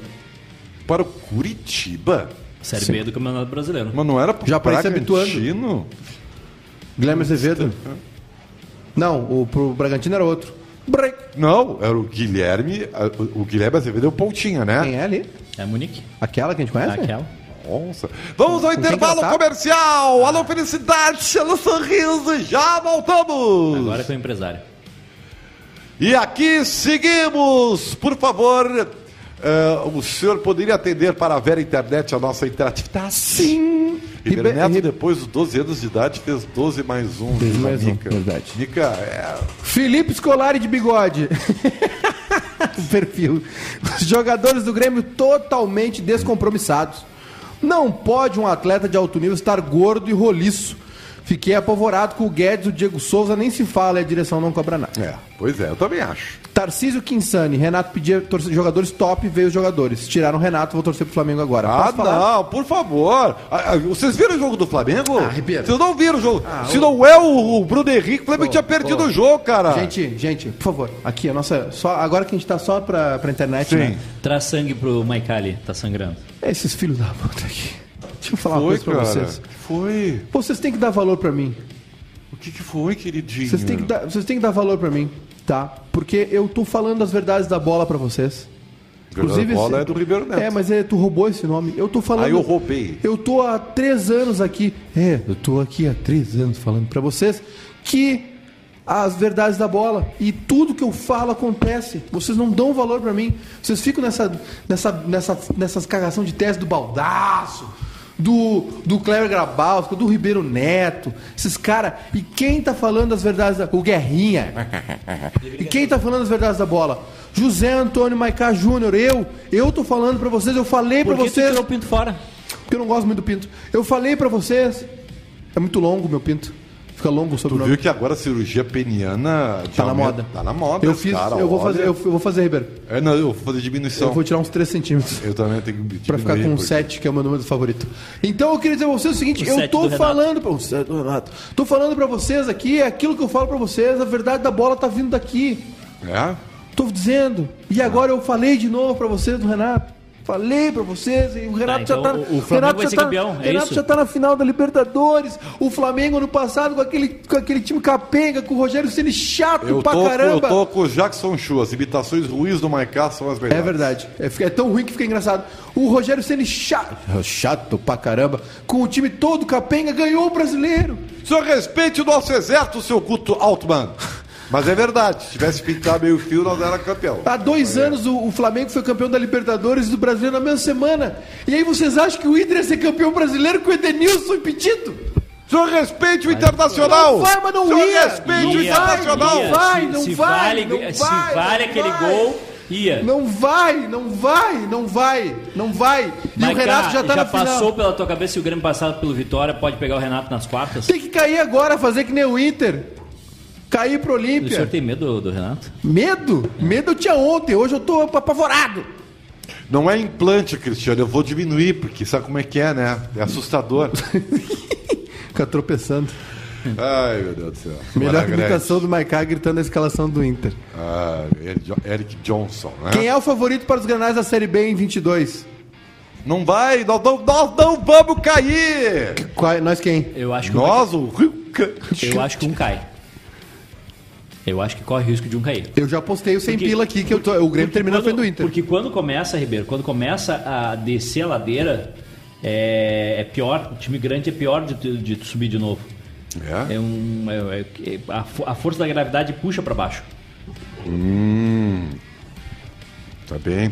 Para o Curitiba? Série B do Campeonato Brasileiro. Mas não era pro Já parece habituando. Bragantino? Guilherme Azevedo? Não, o pro Bragantino era outro. Break. Não, era o Guilherme. a- O, Guilherme Azevedo é o Pontinha, né? Quem é ali? É Munique? Aquela que a gente conhece? Aquela. Nossa. Vamos ao intervalo tá? comercial. Alô, felicidade, alô, sorriso. Já voltamos. Agora que é o empresário. E aqui seguimos, por favor. Eh, o senhor poderia atender para a Vera Internet a nossa interatividade? Sim. Ribeiro Ribe- Neto, depois dos 12 anos de idade, fez 12 mais 1. Fez viu, mais um, Nica? verdade. Nica, é, Felipe Scolari de bigode. Perfil. Os jogadores do Grêmio totalmente descompromissados. Não pode um atleta de alto nível estar gordo e roliço. Fiquei apavorado com o Guedes, o Diego Souza, nem se fala e a direção não cobra nada. é, pois é, eu também acho. Tarcísio Quinsani, Renato pedia torce- jogadores top, veio os jogadores. Tiraram o Renato, vou torcer pro Flamengo agora. Ah, Posso falar? não, por favor. Ah, ah, Vocês viram o jogo do Flamengo? Ah, Ribeiro. Vocês não viram o jogo. Ah, Se não é o, o Bruno Henrique, o Flamengo tinha perdido o jogo, cara. Gente, gente, por favor, aqui a nossa. Só, agora que a gente tá só pra, pra internet, Sim. né? Traz sangue pro Maicali, tá sangrando. Esses filhos da puta aqui. Deixa eu falar uma foi, coisa pra cara. vocês. Foi. Vocês têm que dar valor pra mim. O que, que foi, queridinho? Vocês têm, que dar, vocês têm que dar valor pra mim, tá? Porque eu tô falando as verdades da bola pra vocês. a bola é do Ribeiro Neto. É, mas é, tu roubou esse nome. Eu tô falando. Aí eu roubei. Eu tô há três anos aqui. É, eu tô aqui há três anos falando pra vocês que as verdades da bola e tudo que eu falo acontece. Vocês não dão valor pra mim. Vocês ficam nessa, nessa, nessa, nessas cagação de tese do baldaço. Do, do Cleber Grabowska, do Ribeiro Neto, esses caras. E quem tá falando as verdades da. O Guerrinha. E quem tá falando as verdades da bola? José Antônio Maicá Júnior, eu, eu tô falando pra vocês, eu falei pra Por que tu vocês. tirou o pinto fora? Porque eu não gosto muito do pinto. Eu falei pra vocês. É muito longo meu pinto. Fica longo o Tu viu que agora a cirurgia peniana de Tá na moda. Tá na moda. Eu fiz, cara, eu vou fazer, eu, eu vou fazer, Ribeiro. É, não, eu vou fazer diminuição. Eu vou tirar uns 3 centímetros. Eu também tenho que Pra ficar com diminuir, um porque- 7, que é o meu número favorito. Então eu queria dizer pra vocês o seguinte: O eu tô falando pra vocês, do Renato. Tô falando pra vocês aqui, é aquilo que eu falo pra vocês, a verdade da bola tá vindo daqui. É? Tô dizendo. E agora eu falei de novo pra vocês do Renato. Falei pra vocês, e o Renato então já tá. o- o Renato vai já ser tá, campeão, é Renato já tá na final da Libertadores. O Flamengo ano passado com aquele, com aquele time capenga, com o Rogério sendo chato Eu pra tô, com- eu caramba. tô com o Jackson Chu. As imitações ruins do Maiká são as melhores. É verdade. É, é tão ruim que fica engraçado. O Rogério sendo chato, chato pra caramba, com o time todo capenga, ganhou o brasileiro. Senhor, respeite o nosso exército, seu culto Altman. Mas é verdade, se tivesse pintado meio fio, nós era campeão. Há dois anos o, o Flamengo foi campeão da Libertadores e do Brasileiro na mesma semana. E aí vocês acham que o Inter ia ser campeão brasileiro com o Edenilson impedido? Senhor, respeite o Internacional. Não vai, mas não Senhor, ia. respeite o Ia, Internacional. ia. vai, se, não se vai, vale, não se vai, vale não aquele vai. gol, ia. Não vai, não vai, não vai, não vai. E Mas, o Renato já tá na passou final. pela tua cabeça se o Grêmio passado pelo Vitória pode pegar o Renato nas quartas? Tem que cair agora, fazer que nem o Inter. Cair pro O senhor Olímpia. tem medo do, do Renato? Medo? Medo eu tinha ontem, hoje eu tô apavorado. Não é implante, Cristiano, eu vou diminuir, porque sabe como é que é, né? É assustador. Fica tropeçando. Ai, meu Deus do céu. Melhor imitação do Maiká gritando a escalação do Inter. Ah, Eric Johnson, né? Quem é o favorito para os granais da Série B em 22? Não vai, nós não, nós não vamos cair! Qual- nós quem? Eu acho que Nós, o um, eu acho que um cai. Eu acho que corre risco de um cair. Eu já postei o 100 Porque- pila aqui, que eu tô, o Grêmio Porque na quando- do Inter. Porque quando começa, Ribeiro, quando começa a descer a ladeira, é, é pior. O time grande é pior de, de tu subir de novo. É? É um, é- é- a, a força da gravidade puxa pra baixo. Tá bem.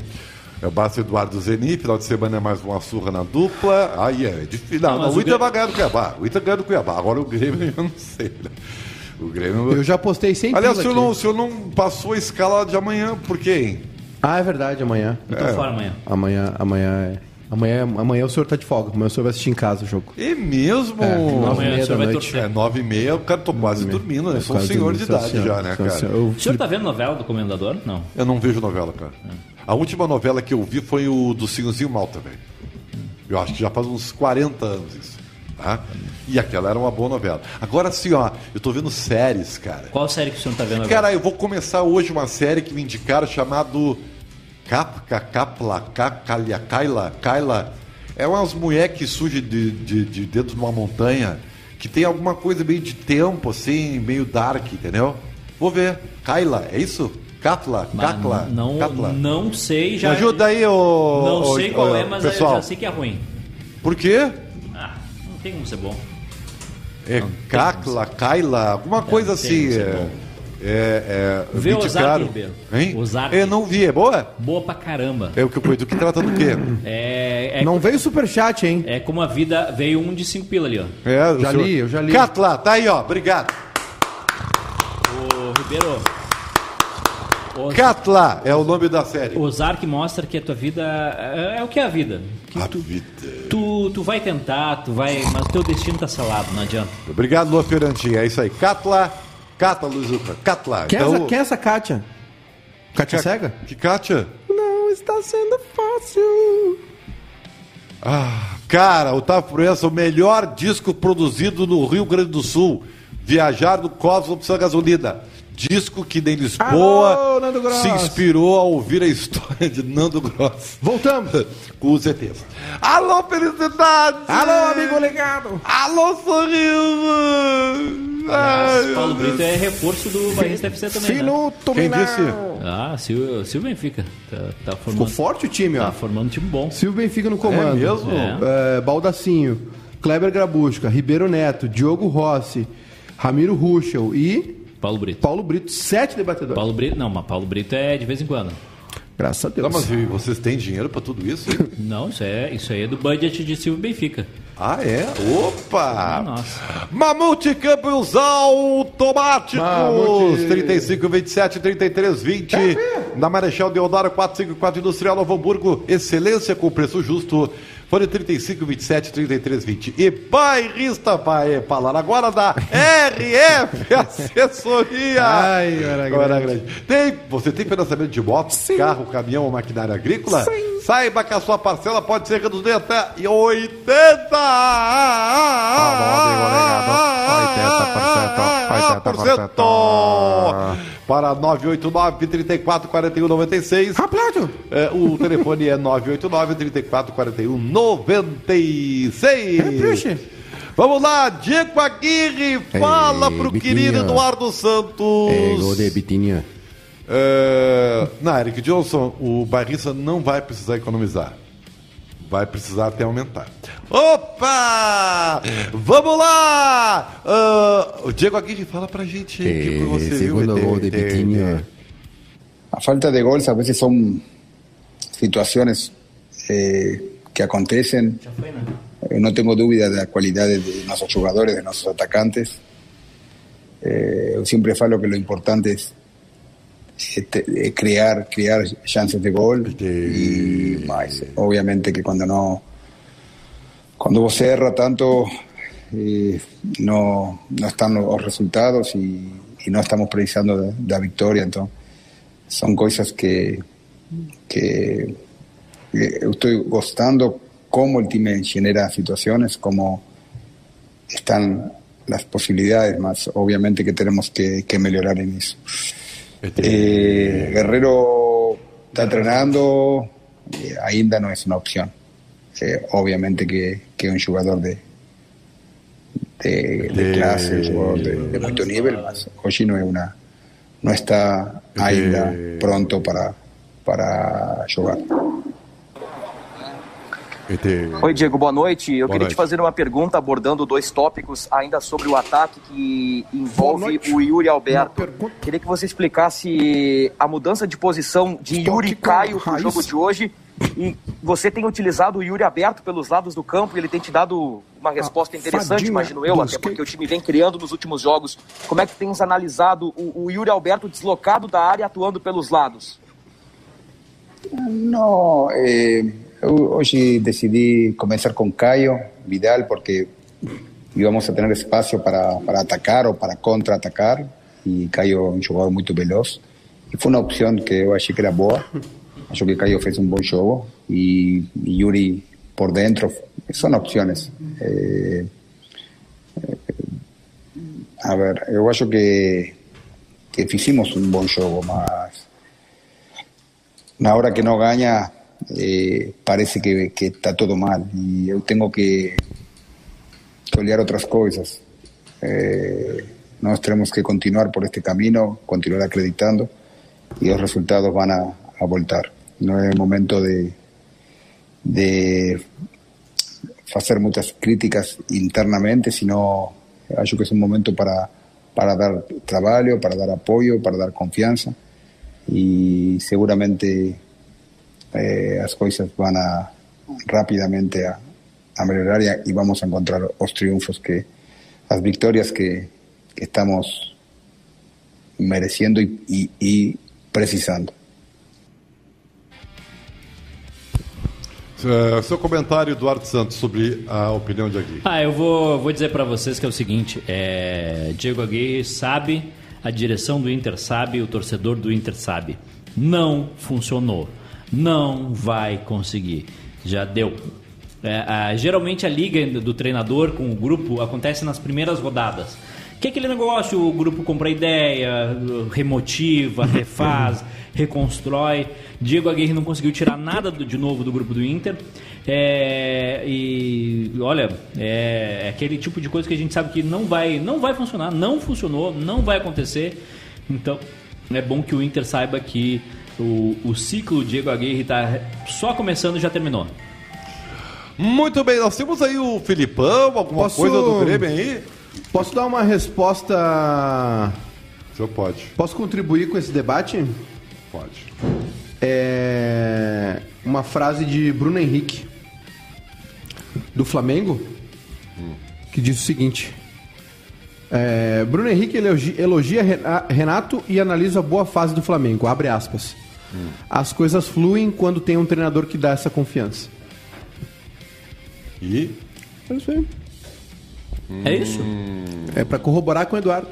É o Basto Eduardo Zeni, final de semana é mais uma surra na dupla. Aí é difícil. Não, Não, não, o o Inter Grêmio- vai ganhar do Cuiabá. O Inter ganha do Cuiabá. Agora o Grêmio eu não sei. né? O Grêmio. Eu já postei 100 Aliás, o senhor, não, o senhor não passou a escala de amanhã, por quê, hein? Ah, é verdade, amanhã. Eu tô É. fora amanhã. Amanhã, amanhã é. Amanhã, amanhã o senhor tá de folga. Amanhã o senhor vai assistir em casa o jogo. É mesmo? É, nove e Amanhã meia o senhor da vai noite. torcer. É nove e meia, eu cara, tô quase dormindo, né? Eu sou um senhor de dormindo, idade senhor, já, né, cara? senhor. Eu- O senhor tá vendo novela do Comendador? Não. Eu não vejo novela, cara. A última novela que eu vi foi o do Sinhozinho Mal também. Eu acho que já faz uns 40 anos isso. Tá? E aquela era uma boa novela. Agora sim, ó, eu tô vendo séries, cara. Qual série que o senhor tá vendo agora? Cara, eu vou começar hoje uma série que me indicaram chamado Kapka, Kapla, Kakalha, Kaila, Kaila. É umas mulheres que surgem de, de, de dentro de uma montanha, que tem alguma coisa meio de tempo, assim, meio dark, entendeu? Vou ver. Kaila, é isso? Katla, Mas Katla, não, não sei já. Me ajuda aí, ô. Não ô, sei qual ô, é, mas pessoal. eu já sei que é ruim. Por quê? Tem como ser bom. É Kakla, Kaila, alguma coisa tem assim. É. É, é, Vê Ozark, indicaram. Ribeiro. Hein? Eu não vi, é boa? Boa pra caramba. É o que do que trata do quê? É, é, Não veio superchat, hein? é como a vida. Veio um de cinco pila ali, ó. É, o Já senhor- li, eu já li. Catla, tá aí, ó. Obrigado. Ô, Ribeiro. Catla é o nome da série. Ozark mostra que a tua vida é, é o que é a vida. Que A tu, vida. tu, tu vai tentar, tu vai, mas o teu destino tá selado, não adianta. Obrigado, Lua Fiorantinha. É isso aí. Catla, Catla, Luizuca. Catla. Quem, é Então, essa, quem é essa Kátia? Kátia Cega? Que Kátia? Não está sendo fácil. Ah, cara, Otávio Proença, o melhor disco produzido no Rio Grande do Sul. Viajar no Cosmos precisa gasolina. Disco que nem Lisboa Alô, Nando Gross. se inspirou a ouvir a história de Nando Gross Voltamos. com os ETs. Alô, felicidade! Alô, amigo ligado. Alô, sorriso! Aliás, Paulo Brito é reforço do Barrista FC também. Né? Quem disse? Ah, Silvio, Silvio Benfica. Tá, tá Ficou formando, forte o time, ó. tá formando um time bom. Silvio Benfica no comando. É mesmo? É, Baldacinho, Kleber Grabusca, Ribeiro Neto, Diogo Rossi, Ramiro Ruschel e Paulo Brito. Paulo Brito. Sete debatedores. Paulo Brito, não, mas Paulo Brito é de vez em quando. Graças a Tá, Deus. mas e vocês têm dinheiro pra tudo isso? Não, isso é, isso aí é do budget de Silvio Benfica. ah, é? Opa! Nossa. Mamute Câmbios Automáticos! Mamute. 35, 27, 33, 20. Na Marechal Deodoro 454 Industrial Novo Hamburgo. Excelência com preço justo. Fone 35, 27, 33, 20. E bairrista vai falar agora da RF Assessoria. Ai, Guaragrande. Guaragrande. Tem, você tem financiamento de moto, carro, caminhão ou maquinária agrícola? Sim. Saiba que a sua parcela pode ser reduzida até 80%. Alô, amigo ligado. 80%. Para 989 34 41 96. Aplaudo. É, o telefone é 989 34 41 96. Repuxe. Vamos lá, Diego Aguirre, fala Ei, pro Biquinha. querido Eduardo Santos. É, gol de Bitinha. É, não, Eric Johnson, o Barrista não vai precisar economizar. Vai precisar até aumentar. Opa! Vamos lá! Ah, o Diego Aguirre fala pra gente aí, que você viu, segundo ET, gol de Bitinha. A falta de goles a veces son situaciones eh, que acontecen. Eh, no tengo duda de la calidad de, nuestros jugadores, de nuestros atacantes. Eh, yo siempre falo que lo importante es este, eh, crear, crear chances de gol. Y más, eh, obviamente que cuando no cuando vos erra tanto eh, no, no están los resultados y, y no estamos precisando de, de la victoria. Entonces, son cosas que, que eh, estoy gustando cómo el team genera situaciones, cómo están las posibilidades, más obviamente que tenemos que, que mejorar en eso. Eh, Guerrero está entrenando, eh, ainda no es una opción. Eh, obviamente que, que un jugador de, de, de clase, un jugador de, de mucho nivel, mas hoy no es una no está ainda pronto para, para jugar. Oi, Diego, boa noite. Eu Boa queria noite. te fazer uma pergunta abordando dois tópicos ainda sobre o ataque que envolve o Yuri Alberto. Queria que você explicasse a mudança de posição de Estou Yuri Caio pro raiz. jogo de hoje. E você tem utilizado o Yuri aberto pelos lados do campo e ele tem te dado uma resposta interessante, imagino eu, até porque o time vem criando nos últimos jogos. Como é que tens analisado o, o Yuri Alberto deslocado da área atuando pelos lados? No, eh, hoy decidí comenzar con Cayo Vidal porque íbamos a tener espacio para, para atacar o para contraatacar y Cayo es un jugador muy veloz y fue una opción que yo achei que era boa. Acho que Cayo fez un buen juego y, y Yuri por dentro son opciones. Eh, eh, a ver, yo acho que, que hicimos un buen juego, más na hora que no ganha, eh, parece que, está todo mal. Y yo tengo que, olhar otras cosas. Eh, nós tenemos que continuar por este camino, continuar acreditando y los resultados van a, a voltar. No es momento de, de hacer muchas críticas internamente, sino acho que es un momento para, para dar trabalho, para dar apoio, para dar confiança e seguramente eh, as coisas vão a, rapidamente a, a melhorar e, e, vamos a encontrar os triunfos que as vitórias que, que estamos merecendo e, e, e precisando. Uh, seu comentário, Eduardo Santos, sobre a opinião de Aguirre. Ah, eu vou, vou dizer para vocês que é o seguinte: é, Diego Aguirre sabe, a direção do Inter sabe, o torcedor do Inter sabe. Não funcionou. Não vai conseguir. Já deu. É, geralmente a liga do treinador com o grupo acontece nas primeiras rodadas. Que é aquele negócio, o grupo compra ideia, remotiva, refaz, reconstrói. Diego Aguirre não conseguiu tirar nada do, de novo do grupo do Inter. É, e olha, é, é, aquele tipo de coisa que a gente sabe que não vai, não vai funcionar, não funcionou, não vai acontecer. Então é bom que o Inter saiba que o, o ciclo Diego Aguirre está só começando e já terminou. Muito bem, nós temos aí o Filipão, alguma Posso... coisa do Grêmio aí? Posso dar uma resposta. O senhor pode. Posso contribuir com esse debate? Pode. É... Uma frase de Bruno Henrique, do Flamengo, que diz o seguinte: é... Bruno Henrique elogia Renato e analisa a boa fase do Flamengo. Abre aspas. Hum. As coisas fluem quando tem um treinador que dá essa confiança. E? É isso aí. É isso? É para corroborar com o Eduardo.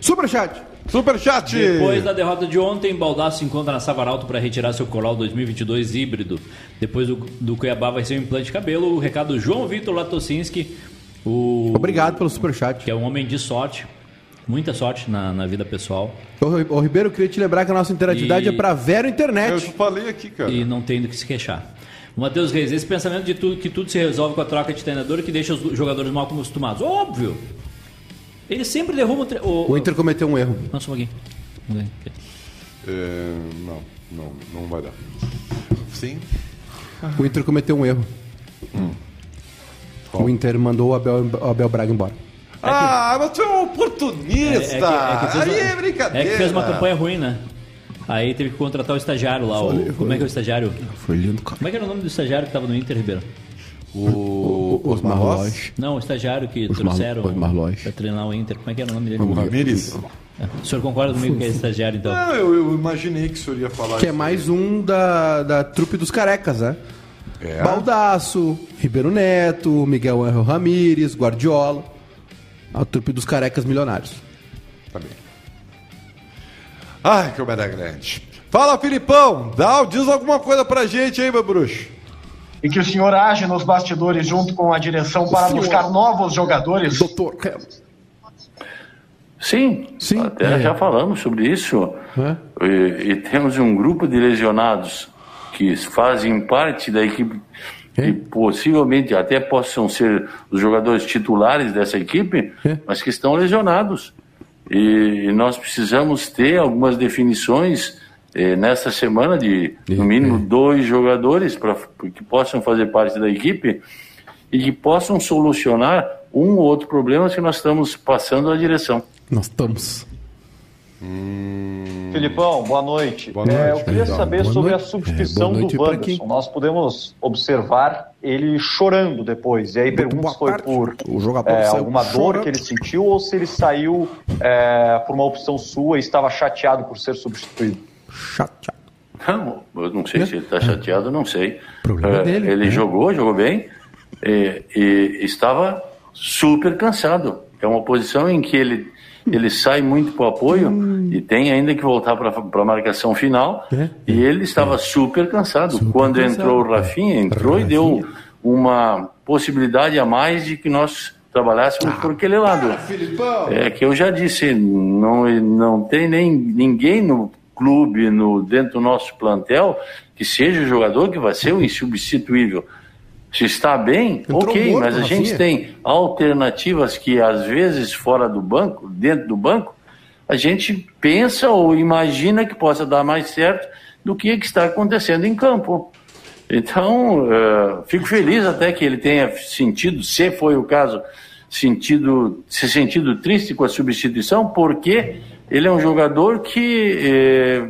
Superchat! Superchat! Depois da derrota de ontem, Baldasso se encontra na Savaralto para retirar seu Coral 2022 híbrido. Depois do, do Cuiabá vai ser um implante de cabelo. O recado João Vitor Latocinski. O, Obrigado pelo superchat. Que é um homem de sorte. Muita sorte na, na vida pessoal. Ô, ô Ribeiro, queria te lembrar que a nossa interatividade e... é para Vero Internet. Eu falei aqui, cara. E não tem do que se queixar. Matheus Reis, esse pensamento de tudo, que tudo se resolve com a troca de treinador que deixa os jogadores mal acostumados. Óbvio! Ele sempre derruba o, tre... o... o Inter cometeu um erro. Não, só um pouquinho. É, não, não, não vai dar. Sim? O Inter cometeu um erro. Hum. O Inter mandou o Abel, o Abel Braga embora. Ah, mas tu é um oportunista! É, é, que, é, que Aí é brincadeira! É que fez uma campanha ruim, né? Aí teve que contratar o estagiário lá. O, foi, como é que é o estagiário? Foi lindo, cara. Como é que era o nome do estagiário que estava no Inter, Ribeiro? O, o Osmar Lois. Não, o estagiário que Osmar, trouxeram Osmar para treinar o Inter. Como é que era o nome dele? O Ramires. O senhor concorda comigo que é estagiário, então? Não, eu, eu, imaginei que o senhor ia falar Que é mais um da, da trupe dos carecas, né? É. Baldaço, Ribeiro Neto, Miguel Angel Ramírez, Guardiola. A trupe dos carecas milionários. Tá bem. Ai, que merda grande. Fala, Filipão, dá, diz alguma coisa pra gente aí, meu bruxo. E que o senhor age nos bastidores junto com a direção para senhor... buscar novos jogadores. Doutor, Sim, Sim até é. já falamos sobre isso. É. E, e, temos um grupo de lesionados que fazem parte da equipe é. e possivelmente até possam ser os jogadores titulares dessa equipe, é. mas que estão lesionados. E nós precisamos ter algumas definições eh, nesta semana de no mínimo é. dois jogadores para que possam fazer parte da equipe e que possam solucionar um ou outro problema que nós estamos passando à direção. Nós estamos. Hum... Filipão, boa noite. Boa noite. É, eu queria saber boa sobre noite. a substituição é, do Wanderson. Nós podemos observar ele chorando depois. E aí pergunto se foi parte. por é, alguma dor que ele sentiu ou se ele saiu é, por uma opção sua e estava chateado por ser substituído. Chateado. Não, eu não sei se ele está chateado, não sei. Problema é, dele. Ele né? jogou, jogou bem e, e estava super cansado. É uma posição em que ele ele sai muito para o apoio hum. e tem ainda que voltar para a marcação final. É, e ele estava é. super cansado. Super Quando cansado. entrou o Rafinha, entrou Rafinha. e deu uma possibilidade a mais de que nós trabalhássemos ah, por aquele lado. Ah, é que eu já disse, não, não tem nem ninguém no clube, no, dentro do nosso plantel, que seja o jogador que vai ser o insubstituível. Se está bem, Entrou ok, morto, mas a gente tem alternativas que às vezes fora do banco, dentro do banco, a gente pensa ou imagina que possa dar mais certo do que, que está acontecendo em campo. Então, uh, fico feliz até que ele tenha sentido, se foi o caso, sentido, se sentido triste com a substituição, porque ele é um jogador que, eh,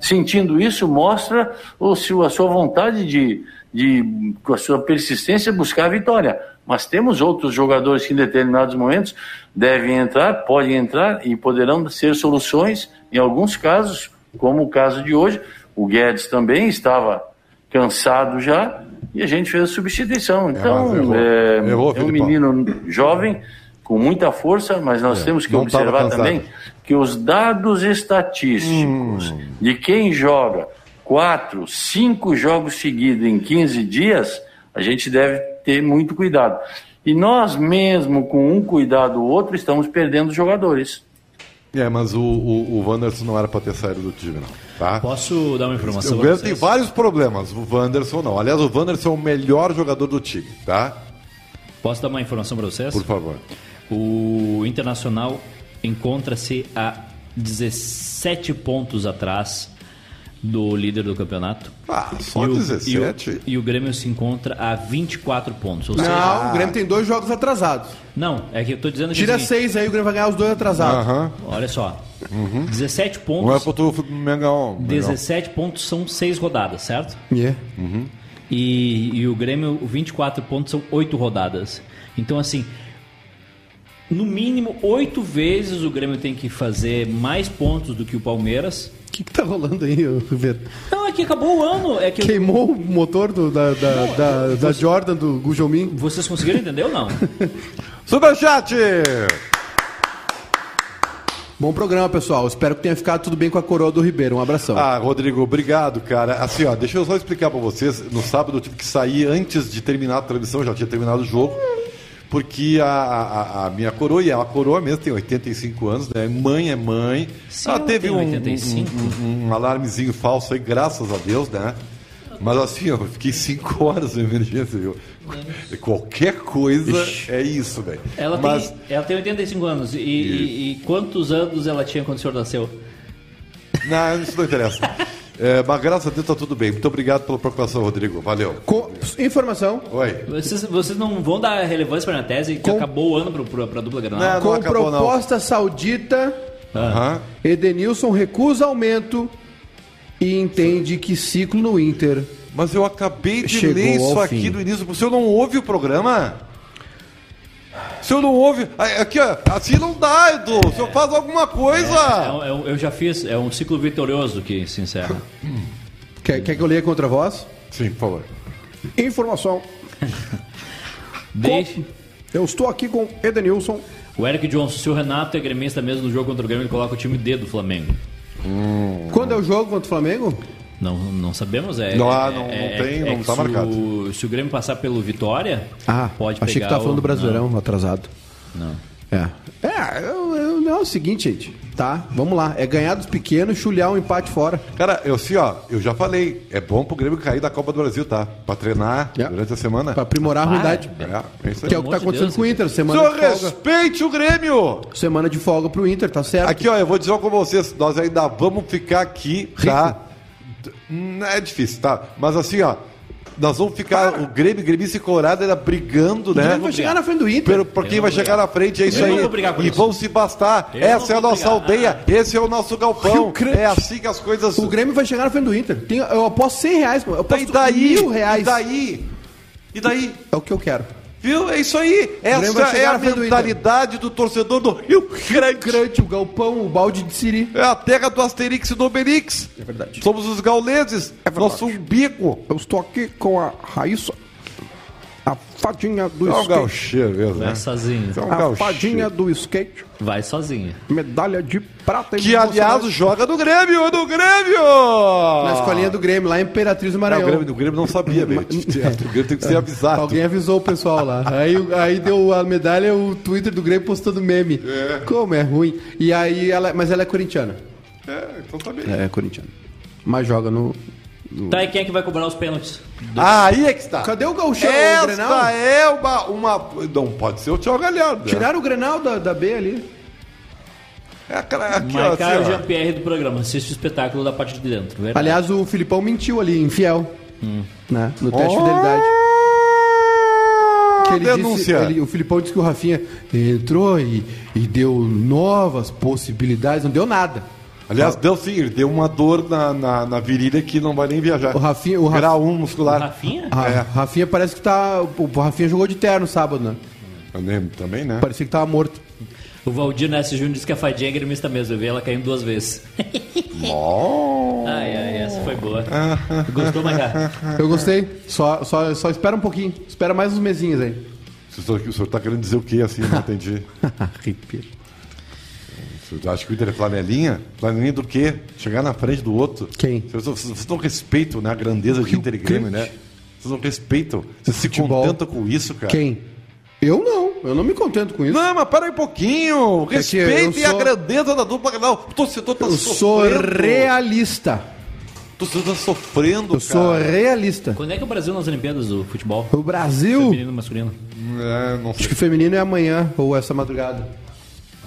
sentindo isso, mostra o seu, a sua vontade de, de, com a sua persistência, buscar a vitória. Mas temos outros jogadores que em determinados momentos devem entrar, podem entrar e poderão ser soluções em alguns casos, como o caso de hoje. O Guedes também estava cansado já e a gente fez a substituição. Então, errou, é, errou, é um menino jovem, com muita força, mas nós é, temos que observar também que os dados estatísticos hum. de quem joga quatro, cinco jogos seguidos em 15 dias, a gente deve ter muito cuidado. E nós mesmo, com um cuidado ou outro, estamos perdendo jogadores. É, mas o, o, o Wanderson não era para ter saído do time, não. Tá? Posso dar uma informação? O Grêmio tem vários problemas, o Wanderson não. Aliás, o Wanderson é o melhor jogador do time, tá? Posso dar uma informação para vocês? Por favor. O Internacional encontra-se a 17 pontos atrás do líder do campeonato. Ah, só e 17? O, e, o, e o Grêmio se encontra a 24 pontos. não, seja, o Grêmio tem dois jogos atrasados. Não, é que eu tô dizendo que. Tira 6 assim, aí, o Grêmio vai ganhar os dois atrasados. Uhum. Olha só. Uhum. 17 pontos. Não é pro Mengão. 17 pontos são 6 rodadas, certo? Yeah. Uhum. E, e o Grêmio, 24 pontos são 8 rodadas. Então, assim, no mínimo oito vezes o Grêmio tem que fazer mais pontos do que o Palmeiras que, que tá rolando aí, Ribeiro? Não, é que acabou o ano. É que Queimou eu... o motor do, da, da, não, da, você... da, Jordan, do Gujomin. Vocês conseguiram entender ou não? Superchat! Bom programa, pessoal. Espero que tenha ficado tudo bem com a coroa do Ribeiro. Um abração. Ah, Rodrigo, obrigado, cara. Assim, ó, deixa eu só explicar para vocês. No sábado eu tive que sair antes de terminar a transmissão, já tinha terminado o jogo porque a, a, a, minha coroa, e ela coroa mesmo, tem 85 anos, né? Mãe é mãe. Sim, ela teve um, um, um, um, alarmezinho falso aí, graças a Deus, né? Mas assim, eu fiquei 5 horas na emergência, viu? É. Qualquer coisa Ixi. é isso, velho. Ela, Mas... tem, ela tem 85 anos. E, e... e, quantos anos ela tinha quando o senhor nasceu? Não, isso não interessa. É, mas graças a Deus está tudo bem. Muito obrigado pela preocupação, Rodrigo. Valeu. Com... Informação. Oi. Vocês, vocês não vão dar relevância para a tese que Com... acabou o ano para a dupla Granal? Com acabou, proposta não. saudita, uhum. Edenilson recusa aumento e entende que ciclo no Inter. Mas eu acabei de ler isso aqui fim. do início. O senhor não ouve o programa? O senhor não ouve. Aqui, ó, assim não dá, Edu. O senhor faz alguma coisa. É, é, é, eu já fiz, é um ciclo vitorioso que se encerra. Quer, quer que eu leia contra a voz? Sim, por favor. Informação. Deixe. Eu estou aqui com Edenilson. O Eric Johnson, se o Renato é gremista mesmo no jogo contra o Grêmio, ele coloca o time D do Flamengo. Hum. Quando é o jogo contra o Flamengo? Não, não sabemos. É, não, é, não, não é, tem, é não está marcado. O, se o Grêmio passar pelo Vitória, ah, pode achei pegar. Achei que tá falando o... do Brasileirão, não. atrasado. Não. É. É, eu, eu, não, é o seguinte, gente. Tá, vamos lá. É ganhar dos pequenos, chulhar um empate fora. Cara, eu assim, ó, eu já falei, é bom pro Grêmio cair da Copa do Brasil, tá? Pra treinar yeah. durante a semana. Pra aprimorar a ruindade. É, é que é o que tá acontecendo Deus, com o Inter. Semana Senhor, de folga. respeite o Grêmio! Semana de folga pro Inter, tá certo? Aqui, ó, eu vou dizer uma com vocês, nós ainda vamos ficar aqui, Rico. Tá? É difícil, tá? Mas assim, ó. Nós vamos ficar, o Grêmio, Grêmio e Colorado era brigando, né? Grêmio vai chegar na frente do Inter. Por quem vai chegar na frente, é isso eu aí. e vão se bastar. Eu Essa é a nossa aldeia, esse é o nosso galpão. É assim que as coisas. O Grêmio vai chegar na frente do Inter. Tem, eu aposto 100 reais, eu aposto e daí, mil reais. E daí? E daí? É o que eu quero. Viu? É isso aí. Essa é a mentalidade do, do, torcedor do Rio Grande. Grande, o galpão, o balde de Siri. É a terra do Asterix e do Obelix. É verdade. Somos os gauleses. É nosso umbigo. Eu estou aqui com a Raíssa a fadinha do é um gaucheiro mesmo, né? Vai sozinho. É um a gaucheiro. fadinha do skate. Vai sozinha. Medalha de prata. Que, aliás, joga no Grêmio, no Grêmio! Na escolinha do Grêmio, lá em Imperatriz do Maranhão. Não, o, Grêmio, o Grêmio não sabia, velho. o Grêmio tem que ser avisado. Alguém avisou o pessoal lá. Aí, aí deu a medalha, o Twitter do Grêmio postando meme. É. Como é ruim. E aí, ela, mas ela é corintiana. É, então tá bem. É, é corintiana. Mas joga no, Tá, e quem é que vai cobrar os pênaltis? Ah, aí é que está. Cadê o Gauchão? Esta o Grenal? é uma, uma... Não pode ser o Thiago Galhardo. Né? Tiraram o Grenal da, da B ali. É aquela, aqui, Marcaram assim, o Jean-Pierre do programa. Assiste o espetáculo da parte de dentro. Verdade. Aliás, o Filipão mentiu ali, infiel. Hum. Né? No teste oh. de fidelidade. Que uma denúncia. Disse, ele, o Filipão disse que o Rafinha entrou e, e deu novas possibilidades, não deu nada. Aliás, deu sim, ele deu uma dor na, na, na, virilha que não vai nem viajar. O Rafinha. O Grau 1 muscular. O Rafinha? Ah, é. Rafinha parece que tá. O Rafinha jogou de terno sábado, né? Também, também né? Parecia que tava morto. O Valdir Ness Júnior disse que a fadinha é gremista mesmo. Eu vi ela caindo duas vezes. Oh. ai, ai, essa foi boa. Gostou, Maga? Eu gostei. Só, só, só espera um pouquinho. Espera mais uns mesinhos aí. O senhor, o senhor tá querendo dizer o que assim? Eu não entendi. Arrepio. Você acha que o Inter é flanelinha? Flanelinha do quê? Chegar na frente do outro. Quem? Vocês, vocês não respeitam né, a grandeza de Inter e Grêmio, né? Vocês não respeitam. Vocês se contentam com isso, cara. Quem? Eu não, eu não me contento com isso. Não, mas para aí um pouquinho. É Respeitem sou... a grandeza da dupla Não, O torcedor tá eu sofrendo. sou realista. O torcedor tá sofrendo, Eu sou realista. Quando é que o Brasil nas Olimpíadas do futebol? O Brasil. Feminino e masculino. É, não sei. Acho que feminino é amanhã ou essa madrugada.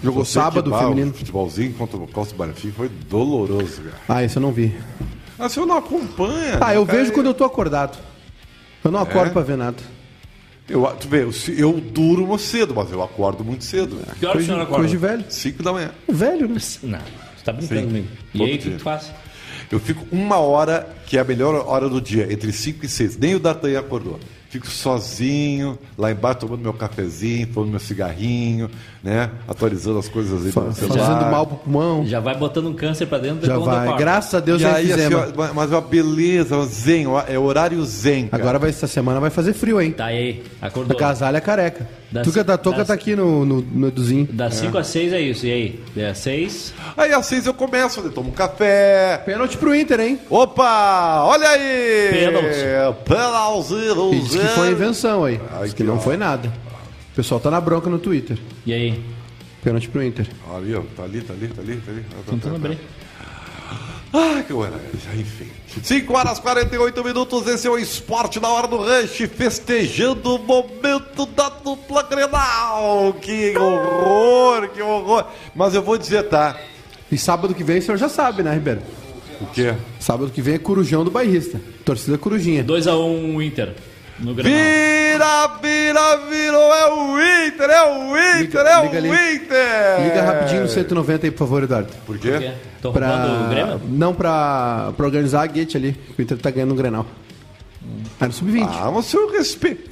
Jogou Sei sábado feminino. Futebolzinho contra o Costa Barfim foi doloroso, cara. Ah, isso eu não vi. Ah, você não acompanha. Ah, eu cara, vejo quando eu tô acordado. Eu não acordo É? pra ver nada. Eu, tu vê, eu, eu durmo cedo, mas eu acordo muito cedo. Que hora o senhor acorda? Coisa de velho. 5 da manhã. Velho, né? Não, você tá brincando Sim, comigo. E todo aí, o que tu faz? Eu fico uma hora, que é a melhor hora do dia, entre 5 e 6. Nem o D'Artagnan acordou. Fico sozinho, lá embaixo tomando meu cafezinho, fumando meu cigarrinho, né? Atualizando as coisas aí Fa- no celular. Fazendo mal pro pulmão. Já vai botando um câncer pra dentro Já vai. Graças a Deus E é aí, assim, ó, mas uma beleza, o zen, é horário zen. cara. Agora vai, essa semana vai fazer frio, hein? Tá aí, acordou. Agasalha careca. Das- Tuca da Toca tá aqui no, no, no Eduzinho. Das 5 às 6 é isso. E aí? Das 6. Aí às seis eu começo, eu tomo um café. Pênalti pro Inter, hein? Opa! Olha aí! Pênalti. Pênalti. Diz que foi invenção aí. Ai, Diz que que não ó. foi nada. O pessoal tá na bronca no Twitter. E aí? Pênalti pro Inter. Ali, ó, tá ali, tá ali, tá ali, tá ali. Tá, Tentando tá, tá. Ah, que hora. Enfim. 5 horas e 48 minutos, esse é o esporte na hora do rush, festejando o momento da dupla Grenal. Que horror, que horror. Mas eu vou dizer, tá? E sábado que vem o senhor já sabe, né, Ribeiro? O quê? Sábado que vem é Corujão do Bairrista. Torcida Corujinha. 2x1 um, Inter. No. Vira, vira, virou, é o Inter, é o Inter, é liga o ali. Inter. Liga rapidinho no 190 aí, por favor, Eduardo. Por Por quê? Tô roubando o Grêmio? Não, pra, pra organizar a guete ali. O Inter tá ganhando no Grenal. É no sub-20. Ah, mas seu respeito.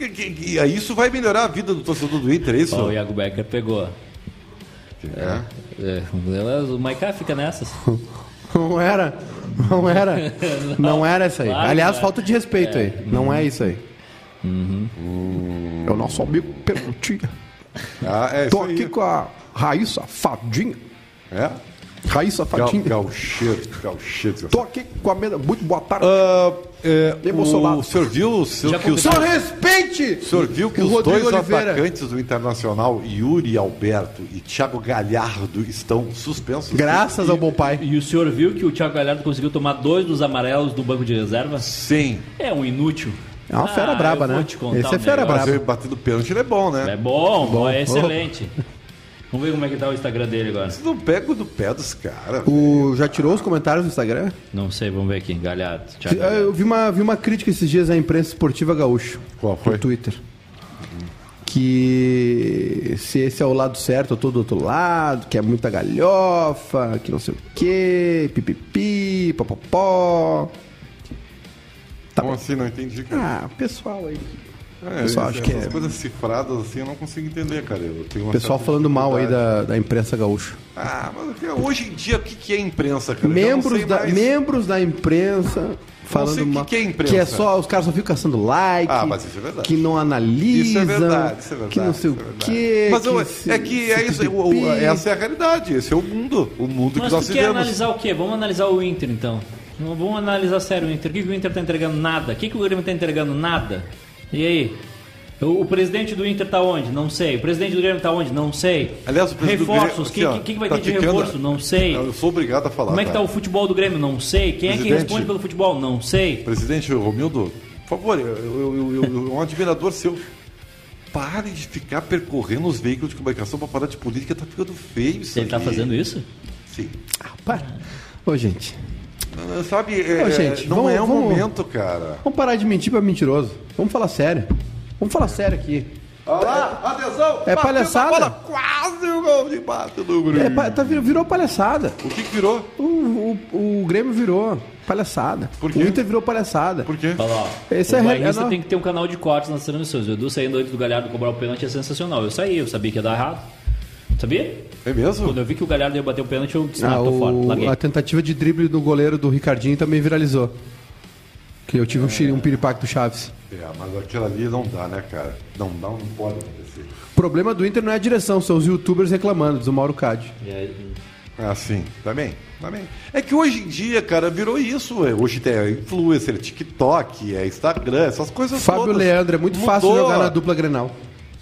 Isso vai melhorar a vida do torcedor do Inter, é isso? Ó, o Iago Becker pegou. É. É, o Maiká fica nessas. Não era. Não era. Não era essa aí. Claro Aliás, que é. falta de respeito aí. Não é isso aí. É o nosso amigo Perrutinha. Ah, é Tô aqui aí. com a Raíssa Fadinha. É? Raíssa Gal, Fadinha. gaucheiro, gaucheiro. Tô aqui com a mesa. Muito boa tarde. Ah, é, Emocionado. o senhor viu o senhor Já que os, Senhor, respeite! o senhor viu que o os Rodrigo dois Oliveira. atacantes do Internacional, Yuri Alberto e Thiago Galhardo, estão suspensos? Graças ao bom pai. E o senhor viu que o Thiago Galhardo conseguiu tomar dois dos amarelos do banco de reserva? Sim. É um inútil. É uma fera Ah, braba, né? Esse é fera negócio. Braba. batendo pênalti, ele é bom, né? É bom, Bom. é excelente. Vamos ver como é que tá o Instagram dele agora. Você não pega do pé dos caras. O, já tirou os comentários do Instagram? Não sei, vamos ver aqui. Galhardo. Thiago Eu vi uma, vi uma crítica esses dias à imprensa esportiva gaúcho. Qual foi? No Twitter. Que se esse é o lado certo, eu tô do outro lado, que é muita galhofa, que não sei o quê, pipipi, popopó. Como assim? Não entendi, cara. Ah, pessoal aí. É, pessoal, acho que essas é- coisas cifradas assim eu não consigo entender, cara. Eu tenho uma Pessoal falando mal aí da, da imprensa gaúcha. Ah, mas hoje em dia, o que, que é imprensa, cara? Membros da, mais. membros da imprensa falando o que mal. que é imprensa. Que é só, os caras só ficam caçando like. Ah, mas isso é verdade. Que não analisam. Isso é verdade, isso é verdade. Que não sei isso o é quê. Mas eu- se- é que é isso, o- o- essa é a realidade, esse é o mundo, o mundo Mas que nós tu quer vivemos. analisar o quê? Vamos analisar o Inter então. Não, Vamos analisar sério o Inter. O que, que o Inter tá entregando? Nada. O que, que o Grêmio tá entregando? Nada. E aí? O, o presidente do Inter tá onde? Não sei. O presidente do Grêmio tá onde? Não sei. Aliás, o presidente do Reforços. O Grêmio- que, que, que vai tá ter de ficando- reforço? Não sei. Eu sou obrigado a falar. Como é que tá tá? o futebol do Grêmio? Não sei. Quem é que Presidente. responde pelo futebol? Não sei. Presidente Romildo, por favor, eu, eu, eu, eu, eu- um admirador seu. Pare de ficar percorrendo os veículos de comunicação para falar de política, tá ficando feio isso Ele tá aqui. fazendo isso? Sim. Para. Ô, gente. Sabe, é, Ô, gente, não vamos- é o vamos- momento, cara. Vamos parar de mentir pra mentiroso. Vamos falar sério. Vamos falar sério aqui. Olha lá, atenção! É palhaçada. Bola, quase o gol de bate do Grêmio. É, tá, virou palhaçada. O que, que virou? O, o, o, Grêmio virou palhaçada. Por quê? O Inter virou palhaçada. Por quê? Olha lá. Esse o é, é tem que ter um canal de cortes nas transmissões. O Edu saindo antes do Galhardo cobrar o pênalti é sensacional. Eu saí, eu sabia que ia dar errado. Sabia? É mesmo? Quando eu vi que o Galhardo ia bater o pênalti, eu disse, ah, tô fora, larguei. A tentativa de drible do goleiro do Ricardinho também viralizou. Que eu tive é... um, um piripaque do Chaves. É, mas aquilo ali não dá, né, cara? Não dá, não pode acontecer. O problema do Inter não é a direção, são os youtubers reclamando, do Mauro Cade. Ah, sim, também, também. É que hoje em dia, cara, virou isso. Hoje tem influencer, TikTok, é Instagram, essas coisas Fábio todas. Leandro, é muito Mudou. fácil jogar na dupla Grenal.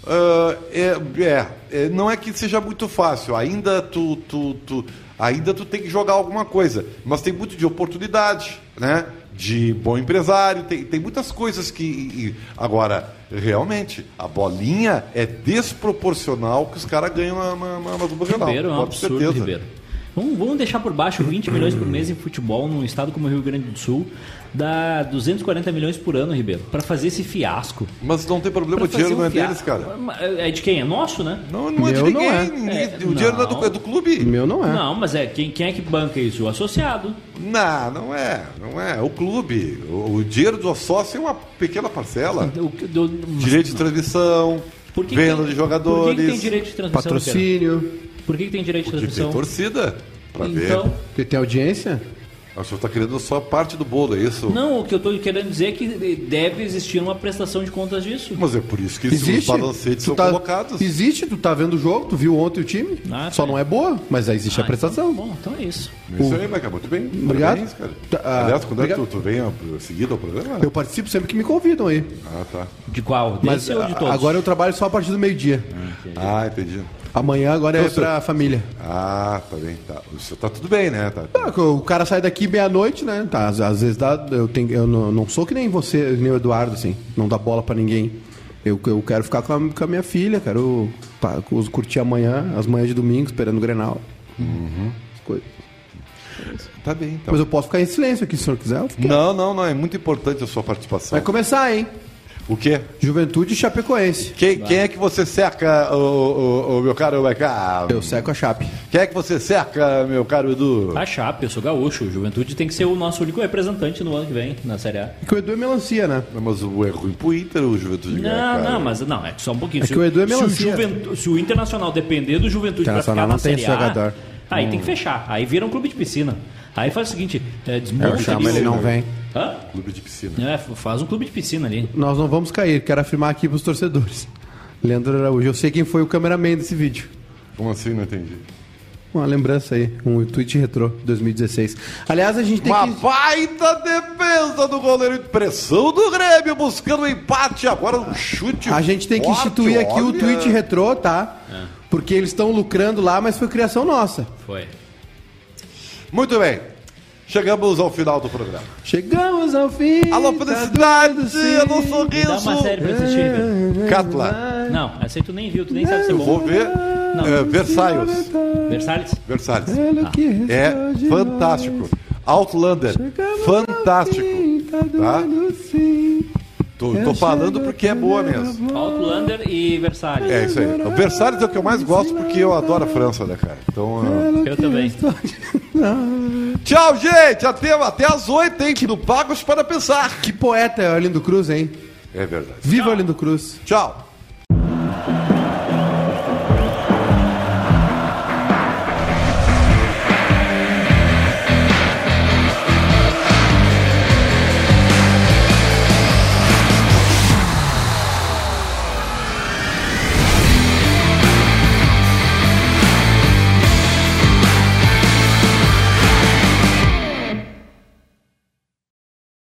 Uh, é, é, não é que seja muito fácil. Ainda tu, tu, tu, ainda tu tem que jogar alguma coisa. Mas tem muito de oportunidade, né? De bom empresário, tem, tem muitas coisas que. E, agora, realmente, a bolinha é desproporcional que os caras ganham na, na, na, na Ribeiro, é um absurdo, certeza. Ribeiro. Vamos, vamos deixar por baixo 20 milhões por mês em futebol num estado como o Rio Grande do Sul. Dá 240 milhões por ano, Ribeiro, para fazer esse fiasco. Mas não tem problema, o dinheiro um não é deles, cara. É de quem? É nosso, né? Não, não é de ninguém. Não é. é. o dinheiro não. é, do, é do clube. Meu não é. Não, mas é quem, quem é que banca isso? O associado. Não, não é. Não é. O clube. O, o dinheiro do sócio é uma pequena parcela. O, do, direito de transmissão, venda tem, de jogadores. Por que, que, tem direito de transmissão? Patrocínio. Por que, que tem direito de transmissão? Tem torcida. Pra então, ver. Porque tem audiência? O senhor está querendo só parte do bolo, é isso? Não, o que eu estou querendo dizer é que deve existir uma prestação de contas disso. Mas é por isso que existe. os balancetes são tá, colocados. Existe, tu tá vendo o jogo, tu viu ontem o time, ah, só não é boa, mas existe ah, a prestação. Então, bom, então é isso. Isso o... aí, Michael, muito bem. Obrigado. Parabéns, cara. Ah, Aliás, quando obrigado. é que tu, tu vem seguido ao programa? Eu participo sempre que me convidam aí. Ah, tá. De qual? Mas ou de todos? agora eu trabalho só a partir do meio-dia. Ah, entendi. Amanhã agora então, é pra família. Ah, tá bem. Tá. Isso tá tudo bem, né? Tá, tá. o cara sai daqui meia-noite, né? Tá, às, às, vezes dá. Eu, tenho, eu não, não, sou que nem você, nem o Eduardo, assim. Não dá bola pra ninguém. Eu, eu quero ficar com a, com a minha filha, quero pra, curtir amanhã, as manhãs de domingo, esperando o Grenal. Uhum. Coisas. Tá bem, então. Mas eu posso ficar em silêncio aqui se o senhor quiser. Não, não, não. É muito importante a sua participação. Vai começar, hein? O quê? Juventude Chapecoense. Quem, quem é que você seca, o, o, o meu caro Becá? Eu seco a Chape. Quem é que você seca, meu caro Edu? A Chape, eu sou gaúcho. Juventude tem que ser o nosso único representante no ano que vem, na Série A. É que o Edu é melancia, né? Mas o é ruim pro Inter, o Juventude Não, ganha, não, mas não, é só um pouquinho. É se, que o Edu é melancia. Se o, se o Internacional depender do Juventude pra ficar na Série A, jogador. aí hum. tem que fechar. Aí vira um clube de piscina. Aí faz o seguinte, é, desmonta... Eu chamo, ele não vem. Hã? Clube de piscina. É, faz um clube de piscina ali. Nós não vamos cair, quero afirmar aqui para os torcedores. Leandro Araújo, eu sei quem foi o cameraman desse vídeo. Como assim? Não entendi. Uma lembrança aí, um tweet retrô 2016. Aliás, a gente tem Uma que... baita defesa do goleiro de pressão do Grêmio, buscando o um empate. Agora um chute A gente tem que forte, instituir aqui olha. o tweet retrô, tá? É. Porque eles estão lucrando lá, mas foi criação nossa. Foi. Muito bem. Chegamos ao final do programa. Chegamos ao fim. Alô, felicidade! Alô, sorriso! Dá uma série pra assistir. Catla. Não, essa aí tu nem viu, tu nem sabe se é bom. Vou ver. Não. É, Versailles. Versalhes? Versalhes. Ah. É fantástico. Outlander. Fantástico. Tá? Tô, tô falando porque é boa mesmo. Outlander e Versalhes. É isso aí. O Versalhes é o que eu mais gosto porque eu adoro a França, né, cara? Então. Eu, eu também. Tchau, gente. Até, até as oito, hein? Que no Pagos para Pensar. Que poeta é o Arlindo Cruz, hein? É verdade. Viva Arlindo Cruz. Tchau.